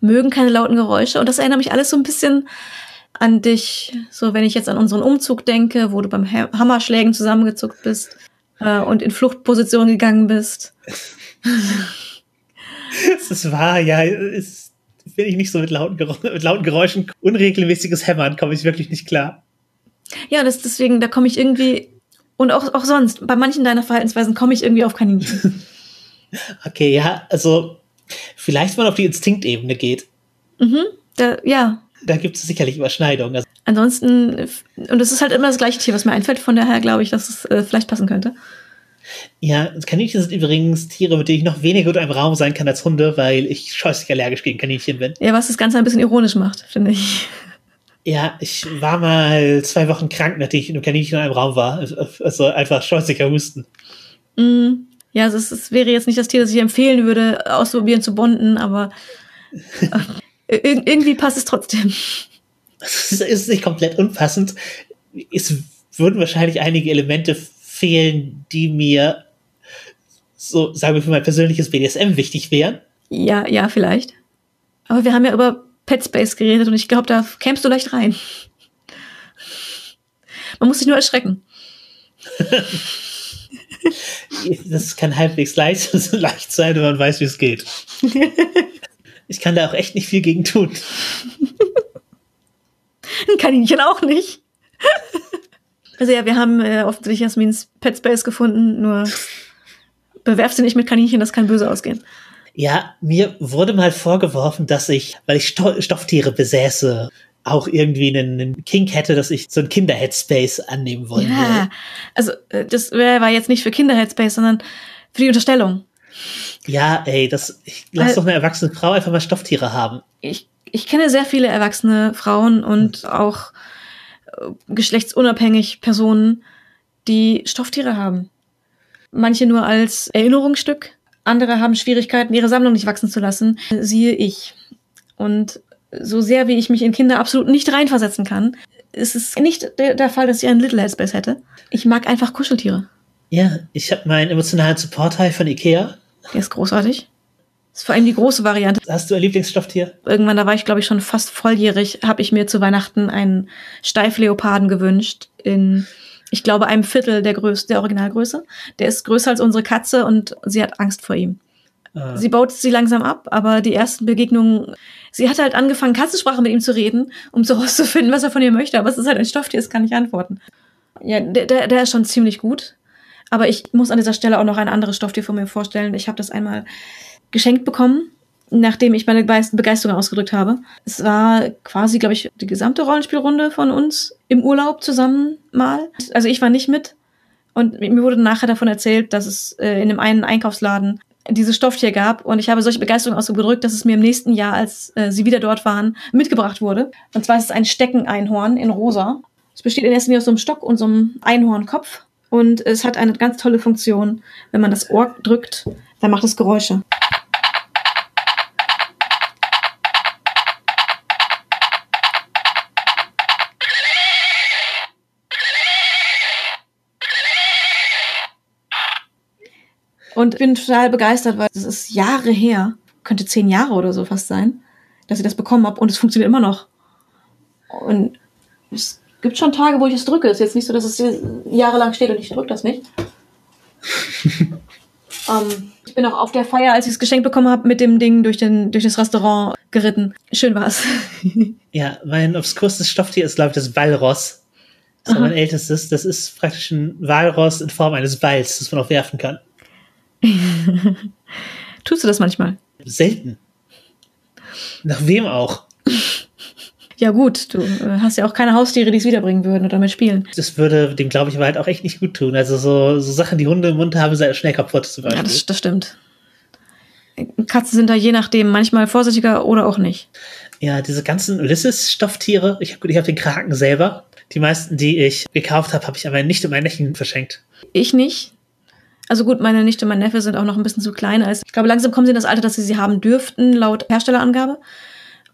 mögen keine lauten Geräusche. Und das erinnert mich alles so ein bisschen an dich. So, wenn ich jetzt an unseren Umzug denke, wo du beim Hammerschlägen zusammengezuckt bist äh, und in Fluchtposition gegangen bist. Es ist wahr, ja. Es bin ich nicht so mit lauten, mit lauten Geräuschen. Unregelmäßiges Hämmern komme ich wirklich nicht klar. Ja, das deswegen, da komme ich irgendwie und auch, auch sonst, bei manchen deiner Verhaltensweisen komme ich irgendwie auf Kaninchen. okay, ja, also vielleicht mal auf die Instinktebene geht. Mhm, da, ja. Da gibt es sicherlich Überschneidungen. Also Ansonsten, und es ist halt immer das gleiche Tier, was mir einfällt, von daher glaube ich, dass es äh, vielleicht passen könnte. Ja, Kaninchen sind übrigens Tiere, mit denen ich noch weniger in einem Raum sein kann als Hunde, weil ich scheußlich allergisch gegen Kaninchen bin. Ja, was das Ganze ein bisschen ironisch macht, finde ich. Ja, ich war mal zwei Wochen krank, nachdem ich in einem Kaninchen in einem Raum war. Also einfach scheußlicher Husten. Mm, ja, also es, es, wäre jetzt nicht das Tier, das ich empfehlen würde, auszuprobieren zu bonden, aber äh, irgendwie passt es trotzdem. Es ist nicht komplett unpassend. Es würden wahrscheinlich einige Elemente fehlen, die mir so, sagen wir, für mein persönliches BDSM wichtig wären. Ja, ja, vielleicht. Aber wir haben ja über Pet Space geredet und ich glaube, da kämst du leicht rein. Man muss sich nur erschrecken. das kann halbwegs leicht, leicht sein, wenn man weiß, wie es geht. Ich kann da auch echt nicht viel gegen tun. Ein Kaninchen auch nicht. Also ja, wir haben äh, offensichtlich Jasmins Pet Space gefunden, nur bewerf sie nicht mit Kaninchen, das kann böse ausgehen. Ja, mir wurde mal vorgeworfen, dass ich, weil ich Sto Stofftiere besäße, auch irgendwie einen, einen Kink hätte, dass ich so ein Kinder-Headspace annehmen wollte. Ja, also äh, das war jetzt nicht für Kinder-Headspace, sondern für die Unterstellung. Ja, ey, das, ich lass doch eine erwachsene Frau einfach mal Stofftiere haben. Ich, ich kenne sehr viele erwachsene Frauen und auch geschlechtsunabhängig Personen, die Stofftiere haben. Manche nur als Erinnerungsstück, andere haben Schwierigkeiten, ihre Sammlung nicht wachsen zu lassen, siehe ich. Und so sehr wie ich mich in Kinder absolut nicht reinversetzen kann, ist es nicht der, der Fall, dass ich einen Little Headspace hätte. Ich mag einfach Kuscheltiere. Ja, ich habe meinen emotionalen Support-Teil von Ikea. Der ist großartig. Das ist vor allem die große Variante. Hast du ein Lieblingsstofftier? Irgendwann, da war ich glaube ich schon fast volljährig, habe ich mir zu Weihnachten einen Steifleoparden gewünscht in ich glaube einem Viertel der Größe, der Originalgröße. Der ist größer als unsere Katze und sie hat Angst vor ihm. Ah. Sie baut sie langsam ab, aber die ersten Begegnungen, sie hat halt angefangen, Katzensprache mit ihm zu reden, um so rauszufinden, was er von ihr möchte. Aber es ist halt ein Stofftier, es kann nicht antworten. Ja, der, der, der ist schon ziemlich gut. Aber ich muss an dieser Stelle auch noch ein anderes Stofftier von mir vorstellen. Ich habe das einmal geschenkt bekommen, nachdem ich meine Begeisterung ausgedrückt habe. Es war quasi, glaube ich, die gesamte Rollenspielrunde von uns im Urlaub zusammen mal. Also ich war nicht mit. Und mir wurde nachher davon erzählt, dass es äh, in dem einen Einkaufsladen dieses Stofftier gab und ich habe solche Begeisterung ausgedrückt, dass es mir im nächsten Jahr, als äh, sie wieder dort waren, mitgebracht wurde. Und zwar ist es ein Steckeneinhorn in rosa. Es besteht in erster Linie aus so einem Stock und so einem Einhornkopf und es hat eine ganz tolle Funktion. Wenn man das Ohr drückt, dann macht es Geräusche. Und bin total begeistert, weil es ist Jahre her, könnte zehn Jahre oder so fast sein, dass ich das bekommen habe und es funktioniert immer noch. Und es gibt schon Tage, wo ich es drücke. Es ist jetzt nicht so, dass es jahrelang steht und ich drücke das nicht. ähm, ich bin auch auf der Feier, als ich es geschenkt bekommen habe, mit dem Ding durch, den, durch das Restaurant geritten. Schön war's. ja, mein obskurstes Stofftier ist, glaube ich, das Walross. Das ist mein ältestes. Das ist praktisch ein Walross in Form eines Balls, das man auch werfen kann. Tust du das manchmal? Selten. Nach wem auch? Ja gut, du äh, hast ja auch keine Haustiere, die es wiederbringen würden oder damit spielen. Das würde dem, glaube ich, aber halt auch echt nicht gut tun. Also so, so Sachen, die Hunde im Mund haben, sind schnell kaputt zum Beispiel. Ja, das, das stimmt. Katzen sind da je nachdem manchmal vorsichtiger oder auch nicht. Ja, diese ganzen Ulysses-Stofftiere, ich habe ich hab den Kraken selber. Die meisten, die ich gekauft habe, habe ich aber nicht in mein Lächeln verschenkt. Ich nicht. Also gut, meine Nichte und mein Neffe sind auch noch ein bisschen zu klein. Als ich glaube, langsam kommen sie in das Alter, dass sie sie haben dürften, laut Herstellerangabe.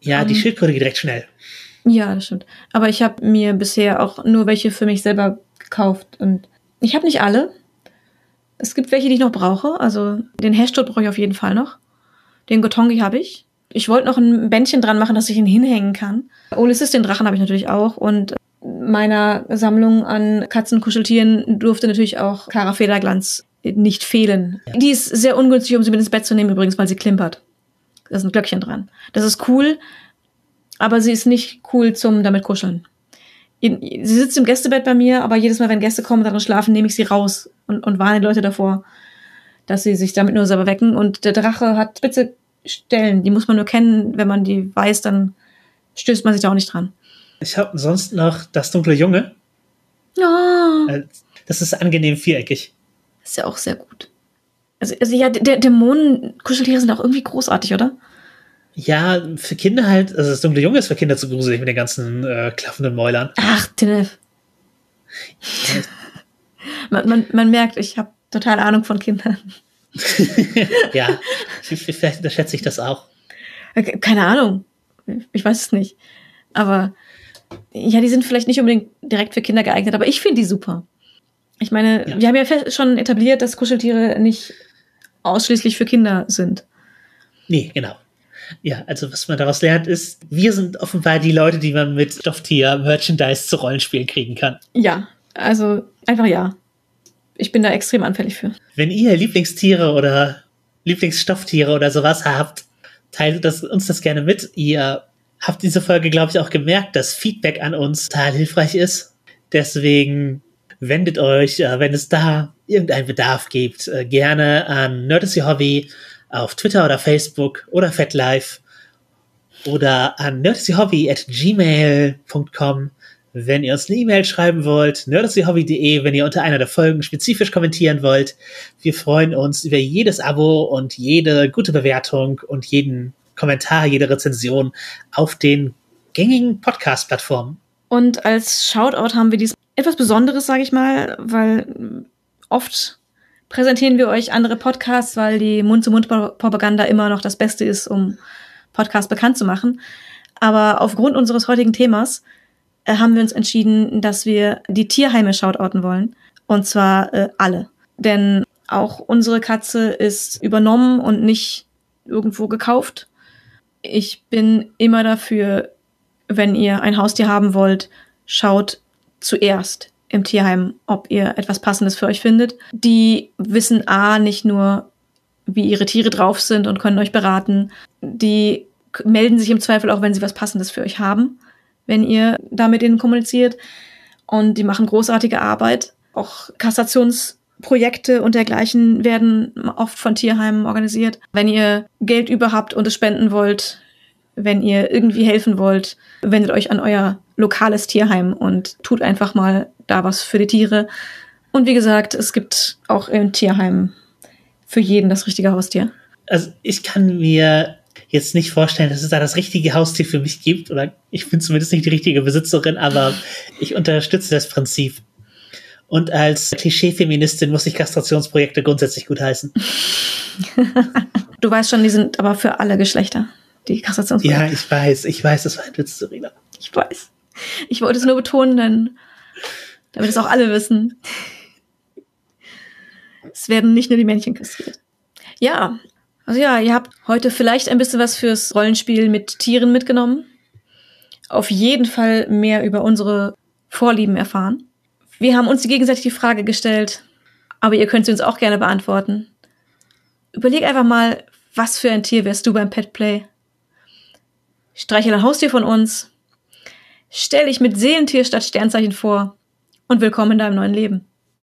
Ja, um, die ähm, Schildkröte geht direkt schnell. Ja, das stimmt. Aber ich habe mir bisher auch nur welche für mich selber gekauft. Und ich habe nicht alle. Es gibt welche, die ich noch brauche. Also den Hashtod brauche ich auf jeden Fall noch. Den Gotongi habe ich. Ich wollte noch ein Bändchen dran machen, dass ich ihn hinhängen kann. Ulysses, den Drachen, habe ich natürlich auch. Und meiner Sammlung an Katzenkuscheltieren durfte natürlich auch Kara Federglanz nicht fehlen. Ja. Die ist sehr ungünstig, um sie mit ins Bett zu nehmen, übrigens, weil sie klimpert. Da ist ein Glöckchen dran. Das ist cool, aber sie ist nicht cool zum damit kuscheln. Sie sitzt im Gästebett bei mir, aber jedes Mal, wenn Gäste kommen und darin schlafen, nehme ich sie raus und, und warne die Leute davor, dass sie sich damit nur selber wecken. Und der Drache hat spitze Stellen, die muss man nur kennen. Wenn man die weiß, dann stößt man sich da auch nicht dran. Ich habe sonst noch das dunkle Junge. Oh. Das ist angenehm viereckig. Ist ja auch sehr gut. Also, also ja, der Dämonen-Kuscheltiere sind auch irgendwie großartig, oder? Ja, für Kinder halt, also das dunkle Junge ist für Kinder zu gruselig mit den ganzen äh, klaffenden Mäulern. Ach, Tinef. man, man, man merkt, ich habe total Ahnung von Kindern. ja, vielleicht unterschätze ich das auch. Keine Ahnung. Ich weiß es nicht. Aber ja, die sind vielleicht nicht unbedingt direkt für Kinder geeignet, aber ich finde die super. Ich meine, ja. wir haben ja schon etabliert, dass Kuscheltiere nicht ausschließlich für Kinder sind. Nee, genau. Ja, also was man daraus lernt, ist, wir sind offenbar die Leute, die man mit Stofftier-Merchandise zu Rollenspielen kriegen kann. Ja, also einfach ja. Ich bin da extrem anfällig für. Wenn ihr Lieblingstiere oder Lieblingsstofftiere oder sowas habt, teilt das, uns das gerne mit. Ihr habt diese Folge, glaube ich, auch gemerkt, dass Feedback an uns total hilfreich ist. Deswegen wendet euch, äh, wenn es da irgendeinen Bedarf gibt, äh, gerne an Nerdisy Hobby auf Twitter oder Facebook oder FetLife oder an nerdyhobby at gmail.com, wenn ihr uns eine E-Mail schreiben wollt, nerdyhobby.de, wenn ihr unter einer der Folgen spezifisch kommentieren wollt. Wir freuen uns über jedes Abo und jede gute Bewertung und jeden Kommentar, jede Rezension auf den gängigen Podcast-Plattformen. Und als Shoutout haben wir dies etwas Besonderes, sage ich mal, weil oft präsentieren wir euch andere Podcasts, weil die Mund-zu-Mund-Propaganda immer noch das Beste ist, um Podcasts bekannt zu machen. Aber aufgrund unseres heutigen Themas äh, haben wir uns entschieden, dass wir die Tierheime shoutouten wollen. Und zwar äh, alle. Denn auch unsere Katze ist übernommen und nicht irgendwo gekauft. Ich bin immer dafür, wenn ihr ein Haustier haben wollt, schaut zuerst im Tierheim, ob ihr etwas Passendes für euch findet. Die wissen A nicht nur, wie ihre Tiere drauf sind und können euch beraten. Die melden sich im Zweifel auch, wenn sie was Passendes für euch haben, wenn ihr da mit ihnen kommuniziert. Und die machen großartige Arbeit. Auch Kassationsprojekte und dergleichen werden oft von Tierheimen organisiert. Wenn ihr Geld überhaupt und es spenden wollt, wenn ihr irgendwie helfen wollt, wendet euch an euer lokales Tierheim und tut einfach mal da was für die Tiere. Und wie gesagt, es gibt auch im Tierheim für jeden das richtige Haustier. Also ich kann mir jetzt nicht vorstellen, dass es da das richtige Haustier für mich gibt. Oder ich bin zumindest nicht die richtige Besitzerin, aber ich unterstütze das Prinzip. Und als Klischee-Feministin muss ich Kastrationsprojekte grundsätzlich gutheißen. du weißt schon, die sind aber für alle Geschlechter, die Kastrationsprojekte. Ja, ich weiß, ich weiß, das war ein Witz, Serena. Ich weiß. Ich wollte es nur betonen, denn damit es auch alle wissen. Es werden nicht nur die Männchen kastriert. Ja, also ja, ihr habt heute vielleicht ein bisschen was fürs Rollenspiel mit Tieren mitgenommen. Auf jeden Fall mehr über unsere Vorlieben erfahren. Wir haben uns gegenseitig die Frage gestellt, aber ihr könnt sie uns auch gerne beantworten. Überleg einfach mal, was für ein Tier wärst du beim Petplay? Streichel ein Haustier von uns. Stell dich mit Seelentier statt Sternzeichen vor und willkommen in deinem neuen Leben.